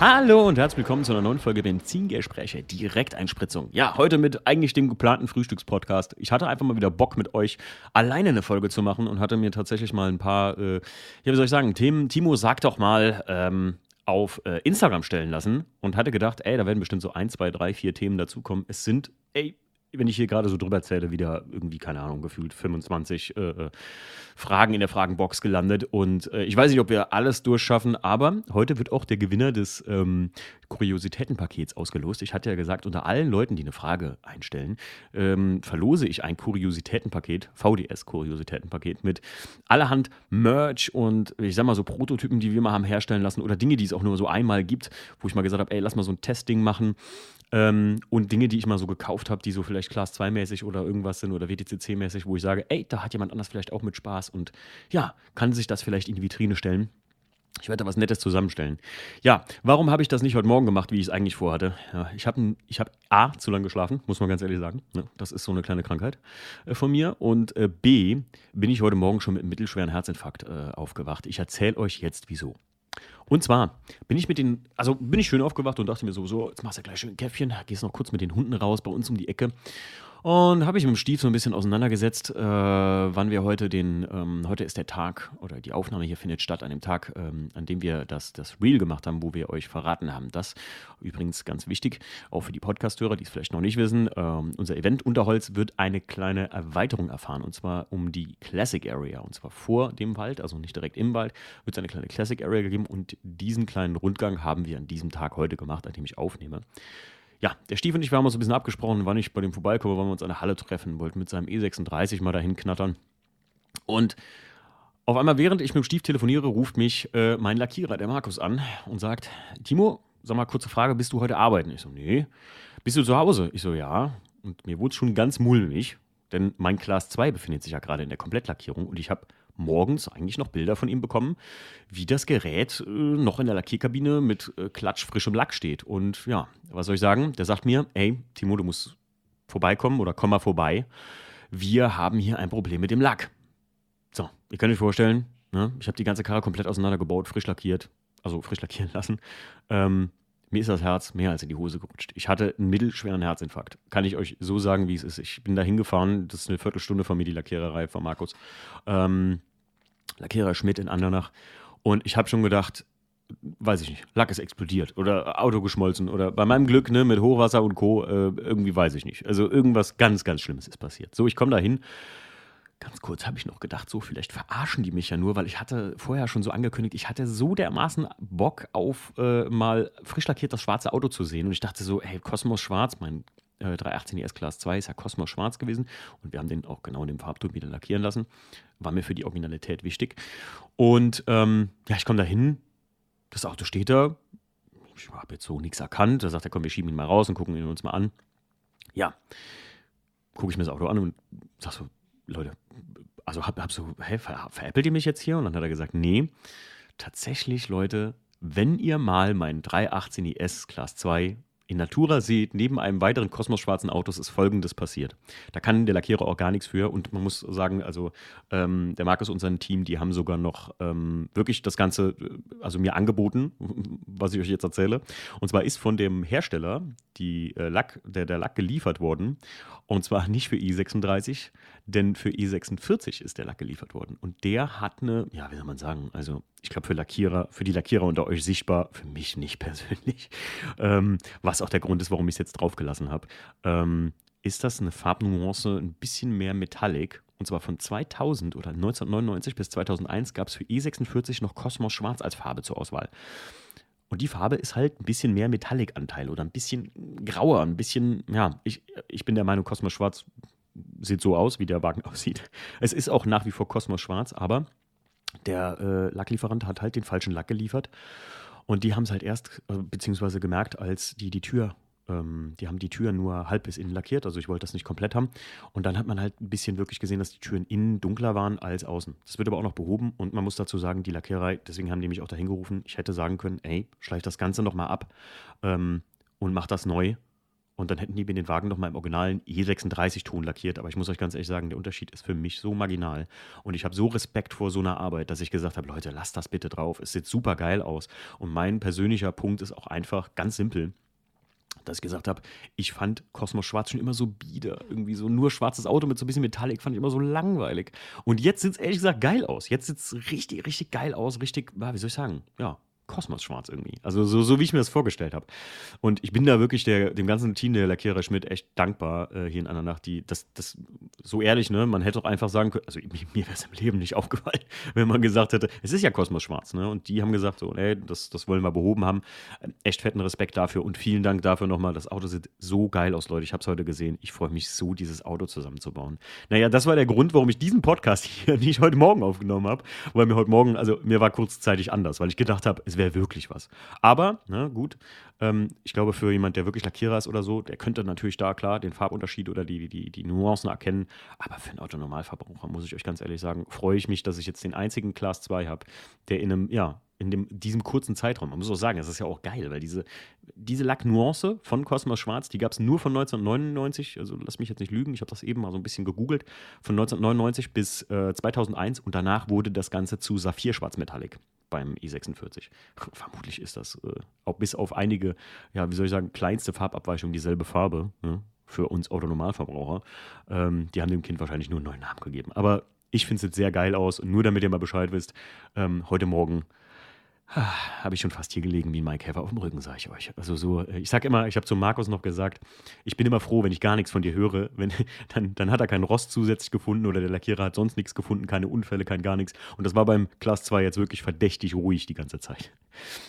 Hallo und herzlich willkommen zu einer neuen Folge Benzingespräche, Direkteinspritzung. Ja, heute mit eigentlich dem geplanten Frühstückspodcast. Ich hatte einfach mal wieder Bock mit euch alleine eine Folge zu machen und hatte mir tatsächlich mal ein paar, äh, ja, wie soll ich sagen, Themen, Timo, sag doch mal, ähm, auf äh, Instagram stellen lassen und hatte gedacht, ey, da werden bestimmt so ein, zwei, drei, vier Themen dazukommen. Es sind, ey, wenn ich hier gerade so drüber zähle, wieder irgendwie, keine Ahnung, gefühlt 25 äh, äh, Fragen in der Fragenbox gelandet. Und äh, ich weiß nicht, ob wir alles durchschaffen, aber heute wird auch der Gewinner des ähm, Kuriositätenpakets ausgelost. Ich hatte ja gesagt, unter allen Leuten, die eine Frage einstellen, ähm, verlose ich ein Kuriositätenpaket, VDS-Kuriositätenpaket mit allerhand Merch und ich sag mal so Prototypen, die wir mal haben herstellen lassen oder Dinge, die es auch nur so einmal gibt, wo ich mal gesagt habe, ey, lass mal so ein Testing machen. Ähm, und Dinge, die ich mal so gekauft habe, die so vielleicht Class 2-mäßig oder irgendwas sind oder WTCC-mäßig, wo ich sage, ey, da hat jemand anders vielleicht auch mit Spaß und ja, kann sich das vielleicht in die Vitrine stellen. Ich werde da was Nettes zusammenstellen. Ja, warum habe ich das nicht heute Morgen gemacht, wie ich es eigentlich vorhatte? Ja, ich habe ich hab A, zu lange geschlafen, muss man ganz ehrlich sagen. Ja, das ist so eine kleine Krankheit äh, von mir. Und äh, B, bin ich heute Morgen schon mit einem mittelschweren Herzinfarkt äh, aufgewacht. Ich erzähle euch jetzt, wieso. Und zwar bin ich mit den, also bin ich schön aufgewacht und dachte mir so, so, jetzt machst du gleich schön ein Käffchen, gehst noch kurz mit den Hunden raus bei uns um die Ecke. Und habe ich mit dem Stief so ein bisschen auseinandergesetzt, äh, wann wir heute den, ähm, heute ist der Tag oder die Aufnahme hier findet statt an dem Tag, ähm, an dem wir das, das Reel gemacht haben, wo wir euch verraten haben. Das übrigens ganz wichtig, auch für die Podcast-Hörer, die es vielleicht noch nicht wissen. Ähm, unser Event Unterholz wird eine kleine Erweiterung erfahren und zwar um die Classic Area und zwar vor dem Wald, also nicht direkt im Wald, wird es eine kleine Classic Area gegeben und diesen kleinen Rundgang haben wir an diesem Tag heute gemacht, an dem ich aufnehme ja, der Stief und ich, wir haben uns ein bisschen abgesprochen, wann ich bei dem vorbeikomme, wann wir uns an der Halle treffen wollten, mit seinem E36 mal dahin knattern. Und auf einmal, während ich mit dem Stief telefoniere, ruft mich äh, mein Lackierer, der Markus, an und sagt: Timo, sag mal, kurze Frage, bist du heute arbeiten? Ich so: Nee. Bist du zu Hause? Ich so: Ja. Und mir wurde es schon ganz mulmig, denn mein Class 2 befindet sich ja gerade in der Komplettlackierung und ich habe morgens eigentlich noch Bilder von ihm bekommen, wie das Gerät äh, noch in der Lackierkabine mit äh, klatschfrischem Lack steht. Und ja, was soll ich sagen? Der sagt mir, ey, Timo, du musst vorbeikommen oder komm mal vorbei. Wir haben hier ein Problem mit dem Lack. So, ihr könnt euch vorstellen, ne? ich habe die ganze Karre komplett auseinandergebaut, frisch lackiert, also frisch lackieren lassen. Ähm, mir ist das Herz mehr als in die Hose gerutscht. Ich hatte einen mittelschweren Herzinfarkt. Kann ich euch so sagen, wie es ist. Ich bin da hingefahren, das ist eine Viertelstunde von mir, die Lackiererei von Markus. Ähm, Lackierer Schmidt in Andernach. Und ich habe schon gedacht, weiß ich nicht, Lack ist explodiert oder Auto geschmolzen oder bei meinem Glück ne, mit Hochwasser und Co. Äh, irgendwie weiß ich nicht. Also irgendwas ganz, ganz Schlimmes ist passiert. So, ich komme da hin. Ganz kurz habe ich noch gedacht, so vielleicht verarschen die mich ja nur, weil ich hatte vorher schon so angekündigt, ich hatte so dermaßen Bock auf äh, mal frisch lackiert das schwarze Auto zu sehen und ich dachte so, hey, Kosmos Schwarz, mein äh, 318 ES Class 2 ist ja Cosmos Schwarz gewesen und wir haben den auch genau in dem Farbton wieder lackieren lassen. War mir für die Originalität wichtig. Und ähm, ja, ich komme da hin, das Auto steht da. Ich habe jetzt so nichts erkannt. Da sagt er, komm, wir schieben ihn mal raus und gucken ihn uns mal an. Ja, gucke ich mir das Auto an und sag so, Leute, also hab, hab so, hä, ver, veräppelt ihr mich jetzt hier? Und dann hat er gesagt, nee, tatsächlich, Leute, wenn ihr mal meinen 318 IS Class 2 in Natura seht, neben einem weiteren kosmos-schwarzen Autos ist Folgendes passiert. Da kann der Lackierer auch gar nichts für und man muss sagen, also ähm, der Markus und sein Team, die haben sogar noch ähm, wirklich das Ganze, äh, also mir angeboten, was ich euch jetzt erzähle. Und zwar ist von dem Hersteller die äh, Lack, der, der Lack geliefert worden und zwar nicht für i36, denn für i46 ist der Lack geliefert worden. Und der hat eine, ja, wie soll man sagen, also ich glaube für Lackierer, für die Lackierer unter euch sichtbar, für mich nicht persönlich, ähm, was auch der Grund ist, warum ich es jetzt draufgelassen habe, ähm, ist das eine Farbnuance ein bisschen mehr Metallic. Und zwar von 2000 oder 1999 bis 2001 gab es für E46 noch Cosmos Schwarz als Farbe zur Auswahl. Und die Farbe ist halt ein bisschen mehr Metallic-Anteil oder ein bisschen grauer, ein bisschen, ja, ich, ich bin der Meinung, Cosmos Schwarz sieht so aus, wie der Wagen aussieht. Es ist auch nach wie vor Cosmos Schwarz, aber der äh, Lacklieferant hat halt den falschen Lack geliefert. Und die haben es halt erst, äh, beziehungsweise gemerkt, als die die Tür, ähm, die haben die Tür nur halb bis innen lackiert, also ich wollte das nicht komplett haben. Und dann hat man halt ein bisschen wirklich gesehen, dass die Türen innen dunkler waren als außen. Das wird aber auch noch behoben und man muss dazu sagen, die Lackiererei, deswegen haben die mich auch dahin gerufen, ich hätte sagen können, ey, schleich das Ganze nochmal ab ähm, und mach das neu Und dann hätten die mir den Wagen nochmal im originalen E36-Ton lackiert. Aber ich muss euch ganz ehrlich sagen, der Unterschied ist für mich so marginal. Und ich habe so Respekt vor so einer Arbeit, dass ich gesagt habe, Leute, lasst das bitte drauf. Es sieht super geil aus. Und mein persönlicher Punkt ist auch einfach ganz simpel dass ich gesagt habe, ich fand Cosmos Schwarz schon immer so bieder. Irgendwie so nur schwarzes Auto mit so ein bisschen Metallic fand ich immer so langweilig. Und jetzt sieht es ehrlich gesagt geil aus. Jetzt sieht es richtig, richtig geil aus. Richtig, wie soll ich sagen? Ja, Kosmos-schwarz irgendwie. Also so, so wie ich mir das vorgestellt habe. Und ich bin da wirklich der, dem ganzen Team der Lackierer Schmidt echt dankbar äh, hier in einer Nacht. Die, das, das, so ehrlich, ne? Man hätte auch einfach sagen können, also mir wäre es im Leben nicht aufgefallen, wenn man gesagt hätte, es ist ja Kosmos-schwarz, ne? Und die haben gesagt, so, ey, das, das wollen wir behoben haben. Echt fetten Respekt dafür und vielen Dank dafür nochmal. Das Auto sieht so geil aus, Leute. Ich habe es heute gesehen. Ich freue mich so, dieses Auto zusammenzubauen. Naja, das war der Grund, warum ich diesen Podcast hier nicht heute Morgen aufgenommen habe, weil mir heute Morgen, also mir war kurzzeitig anders, weil ich gedacht habe, es wäre wirklich was. Aber, ne, gut, ähm, ich glaube, für jemand, der wirklich Lackierer ist oder so, der könnte natürlich da klar den Farbunterschied oder die, die, die Nuancen erkennen. Aber für einen Autonormalverbraucher, muss ich euch ganz ehrlich sagen, freue ich mich, dass ich jetzt den einzigen Class 2 habe, der in einem, ja, in dem, diesem kurzen Zeitraum, man muss auch sagen, das ist ja auch geil, weil diese, diese Lacknuance von Cosmos Schwarz, die gab es nur von 1999, also lass mich jetzt nicht lügen, ich habe das eben mal so ein bisschen gegoogelt, von 1999 bis äh, 2001 und danach wurde das Ganze zu Saphir-Schwarz Metallic beim i46. Vermutlich ist das äh, auch bis auf einige, ja, wie soll ich sagen, kleinste Farbabweichungen dieselbe Farbe ne, für uns Autonormalverbraucher. Ähm, die haben dem Kind wahrscheinlich nur einen neuen Namen gegeben. Aber ich finde es jetzt sehr geil aus. Und nur damit ihr mal Bescheid wisst, ähm, heute Morgen habe ich schon fast hier gelegen wie ein Maikäfer auf dem Rücken, sage ich euch. Also so, äh, ich sage immer, ich habe zu Markus noch gesagt, ich bin immer froh, wenn ich gar nichts von dir höre. Wenn, dann, dann hat er keinen Rost zusätzlich gefunden oder der Lackierer hat sonst nichts gefunden, keine Unfälle, kein gar nichts. Und das war beim Class 2 jetzt wirklich verdächtig ruhig die ganze Zeit.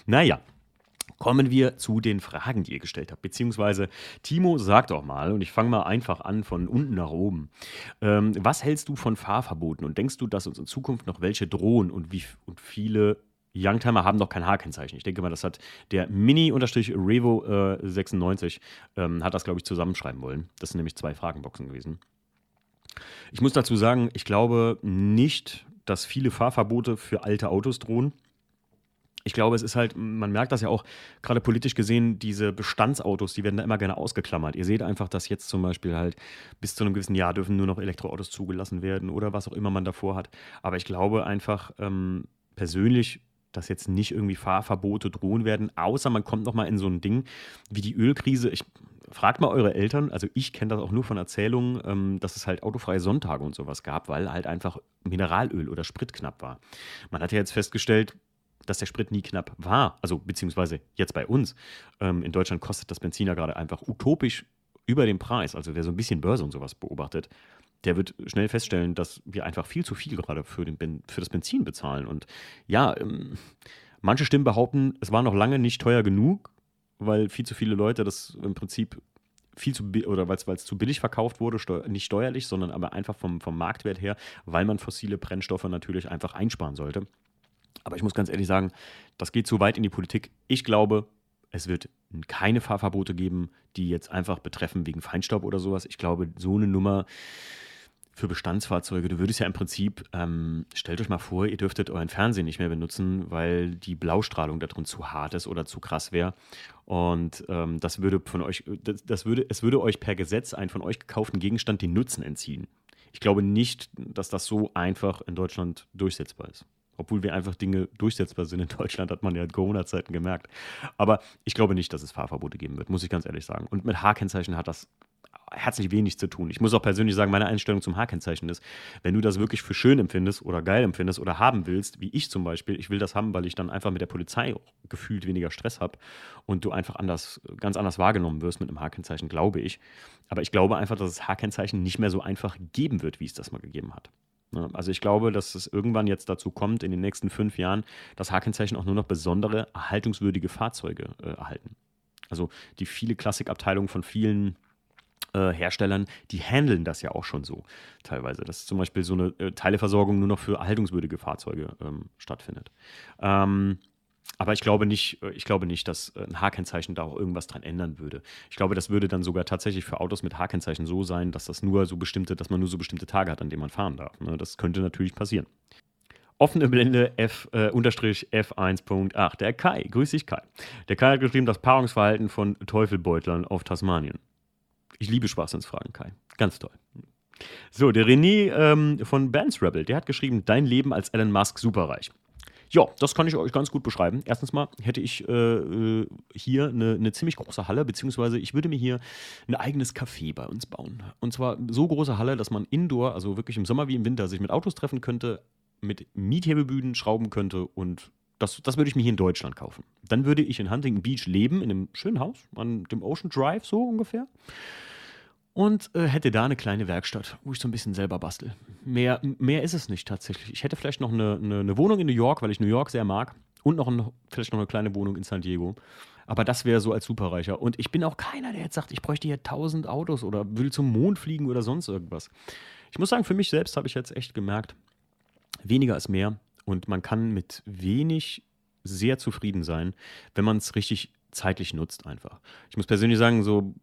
Naja, Kommen wir zu den Fragen, die ihr gestellt habt. Beziehungsweise, Timo, sag doch mal, und ich fange mal einfach an von unten nach oben. Ähm, was hältst du von Fahrverboten und denkst du, dass uns in Zukunft noch welche drohen und wie und viele Youngtimer haben noch kein H-Kennzeichen. Ich denke mal, das hat der Mini-Revo äh, 96 ähm, hat das, glaube ich, zusammenschreiben wollen. Das sind nämlich zwei Fragenboxen gewesen. Ich muss dazu sagen, ich glaube nicht, dass viele Fahrverbote für alte Autos drohen. Ich glaube, es ist halt, man merkt das ja auch gerade politisch gesehen, diese Bestandsautos, die werden da immer gerne ausgeklammert. Ihr seht einfach, dass jetzt zum Beispiel halt bis zu einem gewissen Jahr dürfen nur noch Elektroautos zugelassen werden oder was auch immer man davor hat. Aber ich glaube einfach, ähm, persönlich dass jetzt nicht irgendwie Fahrverbote drohen werden, außer man kommt nochmal in so ein Ding wie die Ölkrise. Ich fragt mal eure Eltern, also ich kenne das auch nur von Erzählungen, ähm, dass es halt autofreie Sonntage und sowas gab, weil halt einfach Mineralöl oder Sprit knapp war. Man hat ja jetzt festgestellt, dass der Sprit nie knapp war, also beziehungsweise jetzt bei uns. Ähm, in Deutschland kostet das Benzin ja gerade einfach utopisch über dem Preis. Also wer so ein bisschen Börse und sowas beobachtet, der wird schnell feststellen, dass wir einfach viel zu viel gerade für, den für das Benzin bezahlen. Und ja, ähm, manche Stimmen behaupten, es war noch lange nicht teuer genug, weil viel zu viele Leute das im Prinzip viel zu oder weil es zu billig verkauft wurde, steu nicht steuerlich, sondern aber einfach vom, vom Marktwert her, weil man fossile Brennstoffe natürlich einfach einsparen sollte. Aber ich muss ganz ehrlich sagen, das geht zu weit in die Politik. Ich glaube, es wird keine Fahrverbote geben, die jetzt einfach betreffen wegen Feinstaub oder sowas. Ich glaube, so eine Nummer für Bestandsfahrzeuge, du würdest ja im Prinzip, ähm, stellt euch mal vor, ihr dürftet euren Fernsehen nicht mehr benutzen, weil die Blaustrahlung da drin zu hart ist oder zu krass wäre. Und ähm, das würde von euch, das, das, würde, es würde euch per Gesetz einen von euch gekauften Gegenstand den Nutzen entziehen. Ich glaube nicht, dass das so einfach in Deutschland durchsetzbar ist. Obwohl wir einfach Dinge durchsetzbar sind in Deutschland, hat man ja in Corona-Zeiten gemerkt. Aber ich glaube nicht, dass es Fahrverbote geben wird, muss ich ganz ehrlich sagen. Und mit H-Kennzeichen hat das herzlich wenig zu tun. Ich muss auch persönlich sagen, meine Einstellung zum H-Kennzeichen ist, wenn du das wirklich für schön empfindest oder geil empfindest oder haben willst, wie ich zum Beispiel, ich will das haben, weil ich dann einfach mit der Polizei gefühlt weniger Stress habe und du einfach anders, ganz anders wahrgenommen wirst mit einem H-Kennzeichen, glaube ich. Aber ich glaube einfach, dass es H-Kennzeichen nicht mehr so einfach geben wird, wie es das mal gegeben hat. Ne? Also ich glaube, dass es irgendwann jetzt dazu kommt, in den nächsten fünf Jahren, dass H-Kennzeichen auch nur noch besondere, erhaltungswürdige Fahrzeuge äh, erhalten. Also die viele Klassikabteilungen von vielen äh, Herstellern, die handeln das ja auch schon so teilweise, dass zum Beispiel so eine äh, Teileversorgung nur noch für erhaltungswürdige Fahrzeuge ähm, stattfindet. Ähm, aber ich glaube nicht, äh, ich glaube nicht, dass äh, ein H-Kennzeichen da auch irgendwas dran ändern würde. Ich glaube, das würde dann sogar tatsächlich für Autos mit H-Kennzeichen so sein, dass das nur so bestimmte, dass man nur so bestimmte Tage hat, an denen man fahren darf. Ne? Das könnte natürlich passieren. Offene Blende F, äh, F1.8. Der Kai, grüß dich Kai. Der Kai hat geschrieben, das Paarungsverhalten von Teufelbeutlern auf Tasmanien. Ich liebe Schwachsinnsfragen, Kai. Ganz toll. So, der René ähm, von Bands Rebel, der hat geschrieben, dein Leben als Elon Musk superreich. Ja, das kann ich euch ganz gut beschreiben. Erstens mal hätte ich äh, äh, hier eine, eine, ziemlich große Halle, beziehungsweise ich würde mir hier ein eigenes Café bei uns bauen. Und zwar so große Halle, dass man indoor, also wirklich im Sommer wie im Winter, sich mit Autos treffen könnte, mit Miethebebüden schrauben könnte und das, das würde ich mir hier in Deutschland kaufen. Dann würde ich in Huntington Beach leben, in einem schönen Haus, an dem Ocean Drive so ungefähr und äh, hätte da eine kleine Werkstatt, wo ich so ein bisschen selber bastel. Mehr, mehr ist es nicht tatsächlich. Ich hätte vielleicht noch eine, eine, eine Wohnung in New York, weil ich New York sehr mag. Und noch ein, vielleicht noch eine kleine Wohnung in San Diego. Aber das wäre so als Superreicher. Und ich bin auch keiner, der jetzt sagt, ich bräuchte hier 1000 Autos oder will zum Mond fliegen oder sonst irgendwas. Ich muss sagen, für mich selbst habe ich jetzt echt gemerkt, weniger ist mehr. Und man kann mit wenig sehr zufrieden sein, wenn man es richtig zeitlich nutzt einfach. Ich muss persönlich sagen, so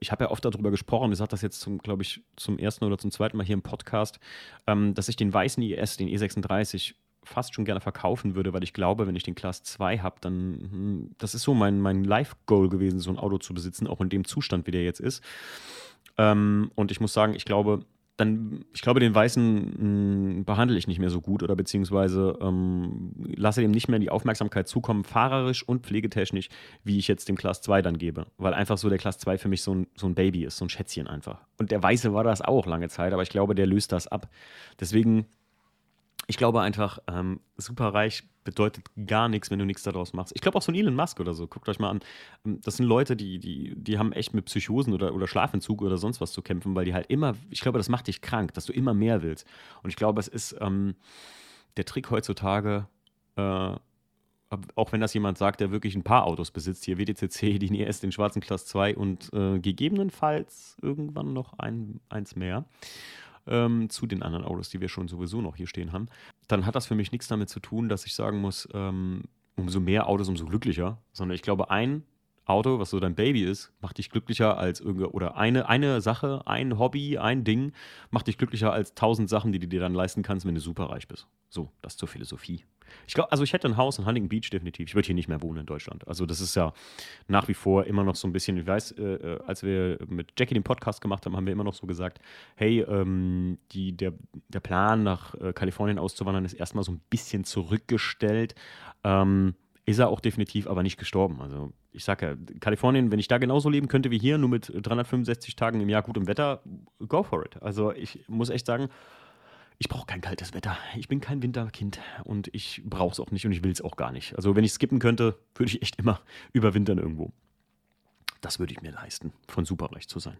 ich habe ja oft darüber gesprochen, ich sage das jetzt, glaube ich, zum ersten oder zum zweiten Mal hier im Podcast, ähm, dass ich den weißen IS, den E36, fast schon gerne verkaufen würde, weil ich glaube, wenn ich den Class 2 habe, dann, hm, das ist so mein, mein Life-Goal gewesen, so ein Auto zu besitzen, auch in dem Zustand, wie der jetzt ist. Ähm, und ich muss sagen, ich glaube, dann, ich glaube, den Weißen mh, hm, behandle ich nicht mehr so gut oder beziehungsweise ähm, lasse dem nicht mehr die Aufmerksamkeit zukommen, fahrerisch und pflegetechnisch, wie ich jetzt dem Class 2 dann gebe. Weil einfach so der Class 2 für mich so ein, so ein Baby ist, so ein Schätzchen einfach. Und der Weiße war das auch lange Zeit, aber ich glaube, der löst das ab. Deswegen ich glaube einfach, ähm, superreich bedeutet gar nichts, wenn du nichts daraus machst. Ich glaube auch so ein Elon Musk oder so, guckt euch mal an. Ähm, das sind Leute, die, die, die haben echt mit Psychosen oder, oder Schlafentzug oder sonst was zu kämpfen, weil die halt immer, ich glaube, das macht dich krank, dass du immer mehr willst. Und ich glaube, es ist ähm, der Trick heutzutage, äh, auch wenn das jemand sagt, der wirklich ein paar Autos besitzt, hier WDCC, die NES, den schwarzen Class 2 und äh, gegebenenfalls irgendwann noch ein, eins mehr ähm, zu den anderen Autos, die wir schon sowieso noch hier stehen haben, dann hat das für mich nichts damit zu tun, dass ich sagen muss, ähm, umso mehr Autos, umso glücklicher, sondern ich glaube, ein Auto, was so dein Baby ist, macht dich glücklicher als irgendeine, oder eine, eine Sache, ein Hobby, ein Ding, macht dich glücklicher als tausend Sachen, die du dir dann leisten kannst, wenn du superreich bist. So, das zur Philosophie. Ich glaube, also ich hätte ein Haus in Huntington Beach definitiv. Ich würde hier nicht mehr wohnen in Deutschland. Also das ist ja nach wie vor immer noch so ein bisschen, ich weiß, äh, äh, als wir mit Jackie den Podcast gemacht haben, haben wir immer noch so gesagt, hey, ähm, die, der, der Plan nach äh, Kalifornien auszuwandern ist erstmal so ein bisschen zurückgestellt. Ähm, ist er auch definitiv, aber nicht gestorben. Also ich sage ja, Kalifornien, wenn ich da genauso leben könnte wie hier, nur mit 365 Tagen im Jahr gutem Wetter, go for it. Also ich muss echt sagen, ich brauche kein kaltes Wetter. Ich bin kein Winterkind und ich brauche es auch nicht und ich will es auch gar nicht. Also wenn ich skippen könnte, würde ich echt immer überwintern irgendwo. Das würde ich mir leisten, von superreich zu sein.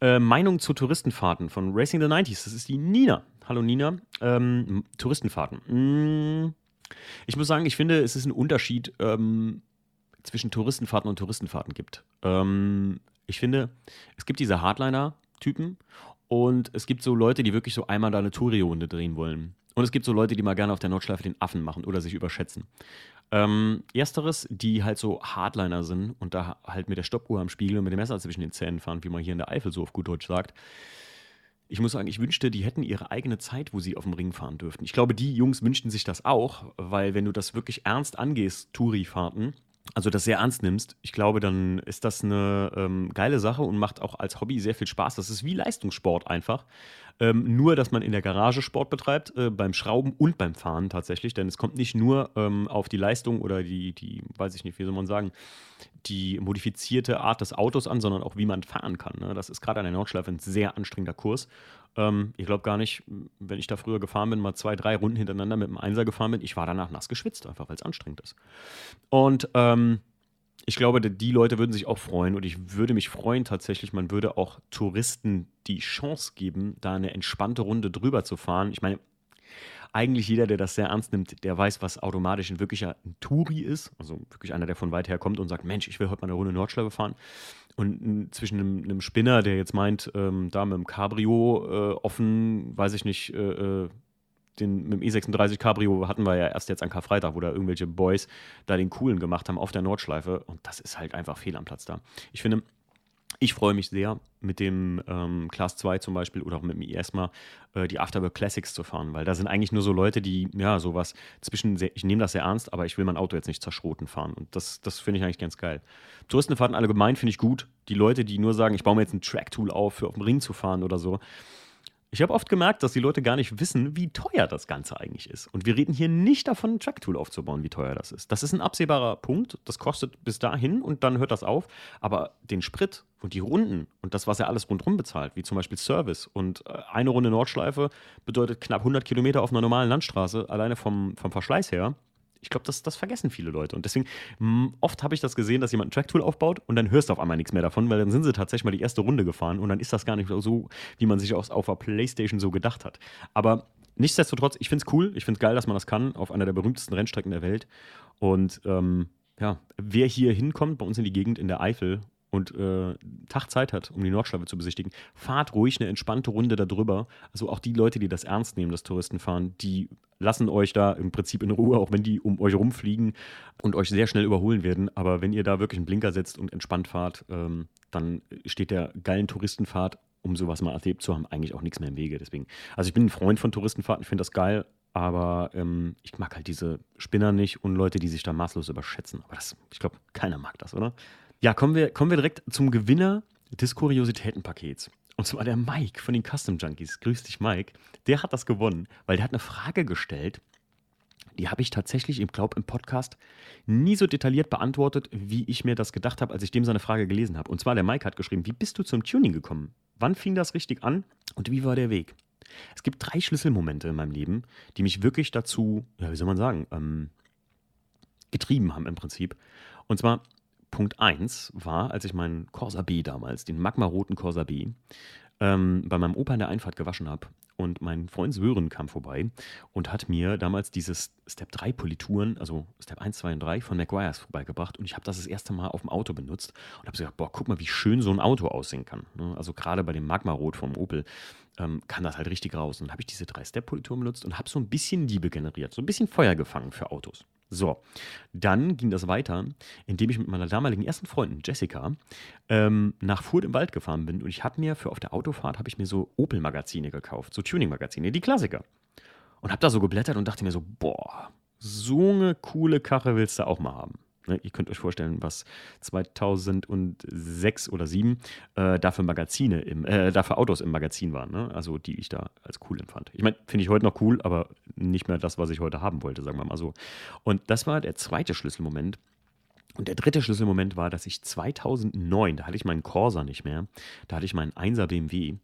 Äh, Meinung zu Touristenfahrten von Racing the 90s. Das ist die Nina. Hallo Nina. Ähm, Touristenfahrten. Mmh. Ich muss sagen, ich finde, es ist ein Unterschied ähm, zwischen Touristenfahrten und Touristenfahrten gibt. Ähm, ich finde, es gibt diese Hardliner-Typen und es gibt so Leute, die wirklich so einmal da eine Touri-Runde drehen wollen. Und es gibt so Leute, die mal gerne auf der Nordschleife den Affen machen oder sich überschätzen. Ähm, ersteres, die halt so Hardliner sind und da halt mit der Stoppuhr am Spiegel und mit dem Messer zwischen den Zähnen fahren, wie man hier in der Eifel so auf gut Deutsch sagt. Ich muss sagen, ich wünschte, die hätten ihre eigene Zeit, wo sie auf dem Ring fahren dürften. Ich glaube, die Jungs wünschten sich das auch, weil wenn du das wirklich ernst angehst, Touri-Fahrten, also das sehr ernst nimmst, ich glaube, dann ist das eine ähm, geile Sache und macht auch als Hobby sehr viel Spaß. Das ist wie Leistungssport einfach. Ähm, nur, dass man in der Garage Sport betreibt, äh, beim Schrauben und beim Fahren tatsächlich. Denn es kommt nicht nur ähm, auf die Leistung oder die, die, weiß ich nicht, wie soll man sagen, die modifizierte Art des Autos an, sondern auch wie man fahren kann. Ne? Das ist gerade an der Nordschleife ein sehr anstrengender Kurs. Ähm, ich glaube gar nicht, wenn ich da früher gefahren bin, mal zwei, drei Runden hintereinander mit dem Einser gefahren bin, ich war danach nass geschwitzt, einfach weil es anstrengend ist. Und ähm, ich glaube, die Leute würden sich auch freuen und ich würde mich freuen tatsächlich, man würde auch Touristen die Chance geben, da eine entspannte Runde drüber zu fahren. Ich meine, eigentlich jeder, der das sehr ernst nimmt, der weiß, was automatisch ein wirklicher Touri ist. Also wirklich einer, der von weit her kommt und sagt, Mensch, ich will heute mal eine Runde Nordschleife fahren. Und zwischen einem, einem, Spinner, der jetzt meint, ähm, da mit dem Cabrio äh, offen, weiß ich nicht, äh, äh den, mit dem E36 Cabrio hatten wir ja erst jetzt an Karfreitag, wo da irgendwelche Boys da den coolen gemacht haben auf der Nordschleife. Und das ist halt einfach fehl am Platz da. Ich finde, Ich freue mich sehr, mit dem ähm, Class 2 zum Beispiel oder auch mit dem IESMA äh, die Afterwork Classics zu fahren, weil da sind eigentlich nur so Leute, die, ja, sowas zwischen, sehr, ich nehme das sehr ernst, aber ich will mein Auto jetzt nicht zerschroten fahren. Und das, das finde ich eigentlich ganz geil. Touristenfahrten allgemein finde ich gut. Die Leute, die nur sagen, ich baue mir jetzt ein Track-Tool auf, für auf dem Ring zu fahren oder so, ich habe oft gemerkt, dass die Leute gar nicht wissen, wie teuer das Ganze eigentlich ist. Und wir reden hier nicht davon, ein Tracktool aufzubauen, wie teuer das ist. Das ist ein absehbarer Punkt. Das kostet bis dahin und dann hört das auf. Aber den Sprit und die Runden und das, was er alles rundherum bezahlt, wie zum Beispiel Service und äh, eine Runde Nordschleife bedeutet knapp 100 Kilometer auf einer normalen Landstraße, alleine vom, vom Verschleiß her, ich glaube, das, das vergessen viele Leute. Und deswegen, mh, oft habe ich das gesehen, dass jemand ein Tracktool aufbaut und dann hörst du auf einmal nichts mehr davon, weil dann sind sie tatsächlich mal die erste Runde gefahren und dann ist das gar nicht so, wie man sich auch auf der Playstation so gedacht hat. Aber nichtsdestotrotz, ich finde es cool, ich finde es geil, dass man das kann auf einer der berühmtesten Rennstrecken der Welt. Und ähm, ja, wer hier hinkommt, bei uns in die Gegend in der Eifel und äh, Tag Zeit hat, um die Nordschleife zu besichtigen, fahrt ruhig eine entspannte Runde darüber. Also auch die Leute, die das ernst nehmen, das Touristenfahren, die lassen euch da im Prinzip in Ruhe, auch wenn die um euch rumfliegen und euch sehr schnell überholen werden. Aber wenn ihr da wirklich einen Blinker setzt und entspannt fahrt, ähm, dann steht der geilen Touristenfahrt, um sowas mal erlebt zu haben, eigentlich auch nichts mehr im Wege. Deswegen, also ich bin ein Freund von Touristenfahrten, ich finde das geil, aber ähm, ich mag halt diese Spinner nicht und Leute, die sich da maßlos überschätzen. Aber das, ich glaube, keiner mag das, oder? Ja, kommen wir, kommen wir direkt zum Gewinner des Kuriositätenpakets. Und zwar der Mike von den Custom Junkies. Grüß dich, Mike. Der hat das gewonnen, weil der hat eine Frage gestellt. Die habe ich tatsächlich, ich glaube, im Podcast nie so detailliert beantwortet, wie ich mir das gedacht habe, als ich dem seine Frage gelesen habe. Und zwar, der Mike hat geschrieben: Wie bist du zum Tuning gekommen? Wann fing das richtig an und wie war der Weg? Es gibt drei Schlüsselmomente in meinem Leben, die mich wirklich dazu, ja, wie soll man sagen, ähm, getrieben haben im Prinzip. Und zwar Punkt 1 war, als ich meinen Corsa B damals, den Magma-roten Corsa B, ähm, bei meinem Opa in der Einfahrt gewaschen habe. Und mein Freund Sören kam vorbei und hat mir damals dieses Step 3 Polituren, also Step 1, 2 und 3 von McGuire's vorbeigebracht. Und ich habe das das erste Mal auf dem Auto benutzt und habe gesagt, boah, guck mal, wie schön so ein Auto aussehen kann. Ne? Also gerade bei dem Magma-Rot vom Opel ähm, kann das halt richtig raus. Und dann habe ich diese drei Step-Polituren benutzt und habe so ein bisschen Liebe generiert, so ein bisschen Feuer gefangen für Autos. So, dann ging das weiter, indem ich mit meiner damaligen ersten Freundin Jessica ähm, nach Furt im Wald gefahren bin und ich habe mir für auf der Autofahrt habe ich mir so Opel-Magazine gekauft, so Tuning-Magazine, die Klassiker. Und habe da so geblättert und dachte mir so, boah, so eine coole Karre willst du auch mal haben. Ne, ihr könnt euch vorstellen, was 2006 oder 2007 äh, dafür Magazine, im, äh, dafür Autos im Magazin waren, ne? also die ich da als cool empfand. Ich meine, finde ich heute noch cool, aber nicht mehr das, was ich heute haben wollte, sagen wir mal so. Und das war der zweite Schlüsselmoment. Und der dritte Schlüsselmoment war, dass ich 2009, da hatte ich meinen Corsa nicht mehr, da hatte ich meinen 1er BMW,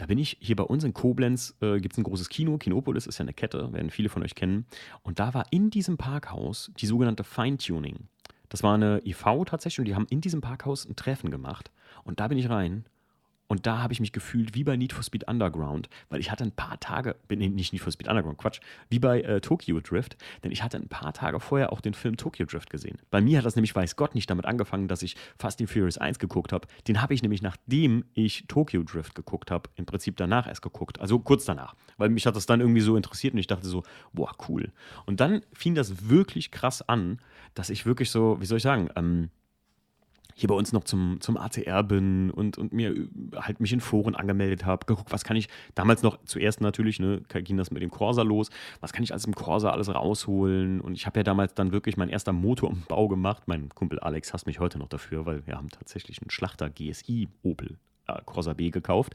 da bin ich hier bei uns in Koblenz, äh, gibt es ein großes Kino. Kinopolis ist ja eine Kette, werden viele von euch kennen. Und da war in diesem Parkhaus die sogenannte Feintuning. Das war eine IV tatsächlich und die haben in diesem Parkhaus ein Treffen gemacht. Und da bin ich rein und da habe ich mich gefühlt wie bei Need for Speed Underground, weil ich hatte ein paar Tage, nee, nicht Need for Speed Underground, Quatsch, wie bei äh, Tokyo Drift, denn ich hatte ein paar Tage vorher auch den Film Tokyo Drift gesehen. Bei mir hat das nämlich, weiß Gott, nicht damit angefangen, dass ich Fast and Furious 1 geguckt habe. Den habe ich nämlich, nachdem ich Tokyo Drift geguckt habe, im Prinzip danach erst geguckt. Also kurz danach, weil mich hat das dann irgendwie so interessiert und ich dachte so, boah, cool. Und dann fing das wirklich krass an, dass ich wirklich so, wie soll ich sagen, ähm, hier bei uns noch zum, zum ACR bin und, und mir halt mich in Foren angemeldet habe, geguckt, was kann ich, damals noch zuerst natürlich, ne, ging das mit dem Corsa los, was kann ich als im Corsa alles rausholen? Und ich habe ja damals dann wirklich mein erster Motor im Bau gemacht, mein Kumpel Alex hasst mich heute noch dafür, weil wir haben tatsächlich einen Schlachter GSI Opel Corsa B gekauft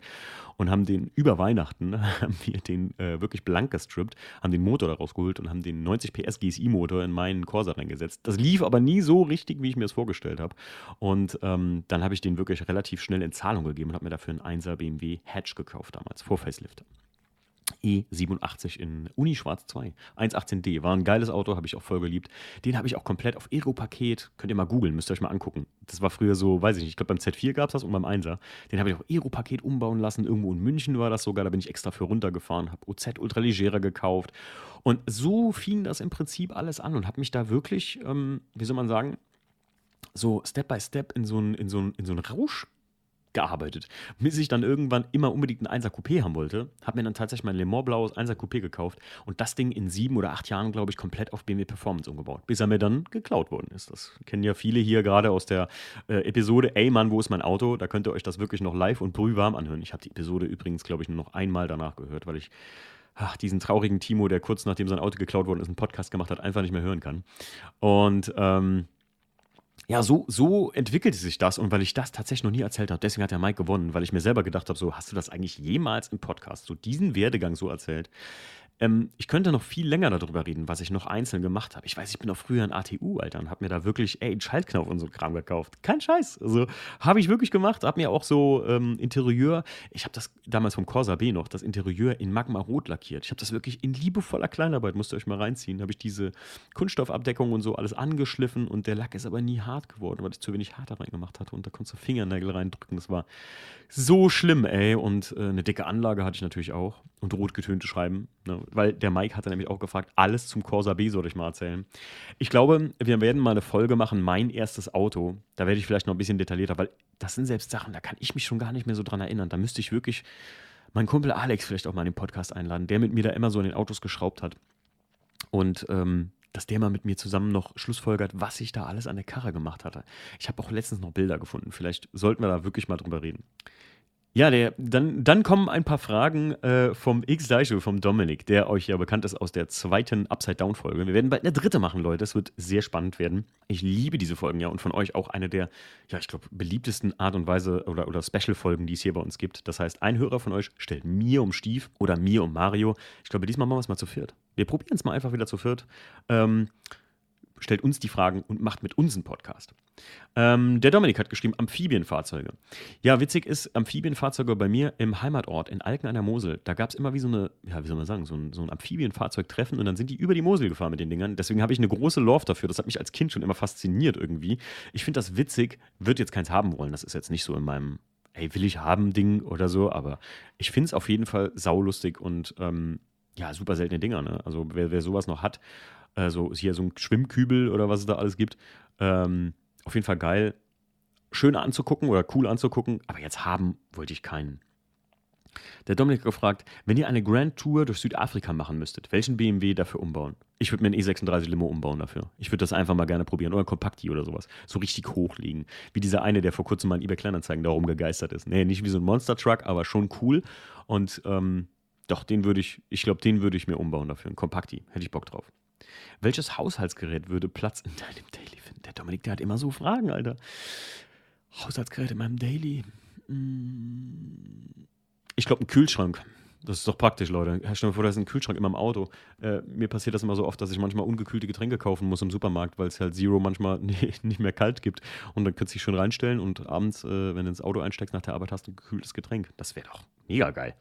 und haben den über Weihnachten, haben wir den äh, wirklich blank gestrippt, haben den Motor daraus geholt und haben den 90 PS GSI-Motor in meinen Corsa reingesetzt. Das lief aber nie so richtig, wie ich mir das vorgestellt habe. Und ähm, dann habe ich den wirklich relativ schnell in Zahlung gegeben und habe mir dafür einen 1er BMW Hatch gekauft damals, vor Facelift. E87 in Uni Schwarz 2. 118D. War ein geiles Auto, habe ich auch voll geliebt. Den habe ich auch komplett auf Aero-Paket. Könnt ihr mal googeln, müsst ihr euch mal angucken. Das war früher so, weiß ich nicht, ich glaube beim Z4 gab es das und beim 1er. Den habe ich auf Aero-Paket umbauen lassen. Irgendwo in München war das sogar. Da bin ich extra für runtergefahren, habe OZ Ultralegera gekauft. Und so fing das im Prinzip alles an und habe mich da wirklich, ähm, wie soll man sagen, so Step by Step in so einen so in so ein Rausch gearbeitet, bis ich dann irgendwann immer unbedingt ein 1er Coupé haben wollte. Habe mir dann tatsächlich mein Le Mans blaues 1er Coupé gekauft und das Ding in sieben oder acht Jahren, glaube ich, komplett auf BMW Performance umgebaut, bis er mir dann geklaut worden ist. Das kennen ja viele hier gerade aus der äh, Episode Ey Mann, wo ist mein Auto? Da könnt ihr euch das wirklich noch live und brühwarm anhören. Ich habe die Episode übrigens, glaube ich, nur noch einmal danach gehört, weil ich ach, diesen traurigen Timo, der kurz nachdem sein Auto geklaut worden ist, einen Podcast gemacht hat, einfach nicht mehr hören kann. Und ähm, ja, so, so entwickelte sich das und weil ich das tatsächlich noch nie erzählt habe, deswegen hat der Mike gewonnen, weil ich mir selber gedacht habe, so hast du das eigentlich jemals im Podcast, so diesen Werdegang so erzählt? Ähm, ich könnte noch viel länger darüber reden, was ich noch einzeln gemacht habe. Ich weiß, ich bin auch früher in ATU, Alter, und habe mir da wirklich, ey, einen Schaltknopf und so Kram gekauft. Kein Scheiß. Also, habe ich wirklich gemacht. Habe mir auch so ähm, Interieur, ich habe das damals vom Corsa B noch, das Interieur in Magma Rot lackiert. Ich habe das wirklich in liebevoller Kleinarbeit, müsst ihr euch mal reinziehen, habe ich diese Kunststoffabdeckung und so alles angeschliffen und der Lack ist aber nie hart geworden, weil ich zu wenig hart da reingemacht hatte und da konntest du Fingernägel reindrücken. Das war so schlimm, ey. Und äh, eine dicke Anlage hatte ich natürlich auch und rot getönte Schreiben. Ne? Weil der Mike hatte nämlich auch gefragt, alles zum Corsa B soll ich mal erzählen. Ich glaube, wir werden mal eine Folge machen, mein erstes Auto. Da werde ich vielleicht noch ein bisschen detaillierter, weil das sind selbst Sachen, da kann ich mich schon gar nicht mehr so dran erinnern. Da müsste ich wirklich meinen Kumpel Alex vielleicht auch mal in den Podcast einladen, der mit mir da immer so in den Autos geschraubt hat. Und ähm, dass der mal mit mir zusammen noch schlussfolgert, was ich da alles an der Karre gemacht hatte. Ich habe auch letztens noch Bilder gefunden. Vielleicht sollten wir da wirklich mal drüber reden. Ja, der, dann, dann kommen ein paar Fragen äh, vom X Daisho, vom Dominik, der euch ja bekannt ist aus der zweiten Upside-Down-Folge. Wir werden bald eine dritte machen, Leute. Das wird sehr spannend werden. Ich liebe diese Folgen ja und von euch auch eine der, ja, ich glaube, beliebtesten Art und Weise oder, oder Special-Folgen, die es hier bei uns gibt. Das heißt, ein Hörer von euch stellt mir um Stief oder mir um Mario. Ich glaube, diesmal machen wir es mal zu viert. Wir probieren es mal einfach wieder zu viert. Ähm, stellt uns die Fragen und macht mit uns einen Podcast. Ähm, der Dominik hat geschrieben, Amphibienfahrzeuge. Ja, witzig ist, Amphibienfahrzeuge bei mir im Heimatort in Alken an der Mosel. Da gab es immer wie so eine, ja, wie soll man sagen, so ein, so ein Amphibienfahrzeugtreffen und dann sind die über die Mosel gefahren mit den Dingern. Deswegen habe ich eine große Love dafür. Das hat mich als Kind schon immer fasziniert irgendwie. Ich finde das witzig, würde jetzt keins haben wollen. Das ist jetzt nicht so in meinem, ey, will ich haben Ding oder so, aber ich finde es auf jeden Fall saulustig und ähm, ja, super seltene Dinger. Ne? Also wer, wer sowas noch hat, also hier so ein Schwimmkübel oder was es da alles gibt. Ähm, auf jeden Fall geil. Schön anzugucken oder cool anzugucken, aber jetzt haben wollte ich keinen. Der Dominik hat gefragt, wenn ihr eine Grand Tour durch Südafrika machen müsstet, welchen BMW dafür umbauen? Ich würde mir einen E36 Limo umbauen dafür. Ich würde das einfach mal gerne probieren. Oder ein Kompakti oder sowas. So richtig hochlegen. Wie dieser eine, der vor kurzem mal in eBay Kleinanzeigen darum gegeistert ist. Nee, nicht wie so ein Monster Truck, aber schon cool. Und ähm, doch, den würde ich, ich glaube, den würde ich mir umbauen dafür. Ein Kompakti. Hätte ich Bock drauf. Welches Haushaltsgerät würde Platz in deinem Daily finden? Der Dominik, der hat immer so Fragen, Alter. Haushaltsgerät in meinem Daily. Hm. Ich glaube, ein Kühlschrank. Das ist doch praktisch, Leute. Stell dir vor, da ist ein Kühlschrank in meinem Auto. Äh, mir passiert das immer so oft, dass ich manchmal ungekühlte Getränke kaufen muss im Supermarkt, weil es halt Zero manchmal nicht mehr kalt gibt. Und dann kannst du dich schön reinstellen und abends, äh, wenn du ins Auto einsteigst nach der Arbeit, hast du ein gekühltes Getränk. Das wäre doch mega geil.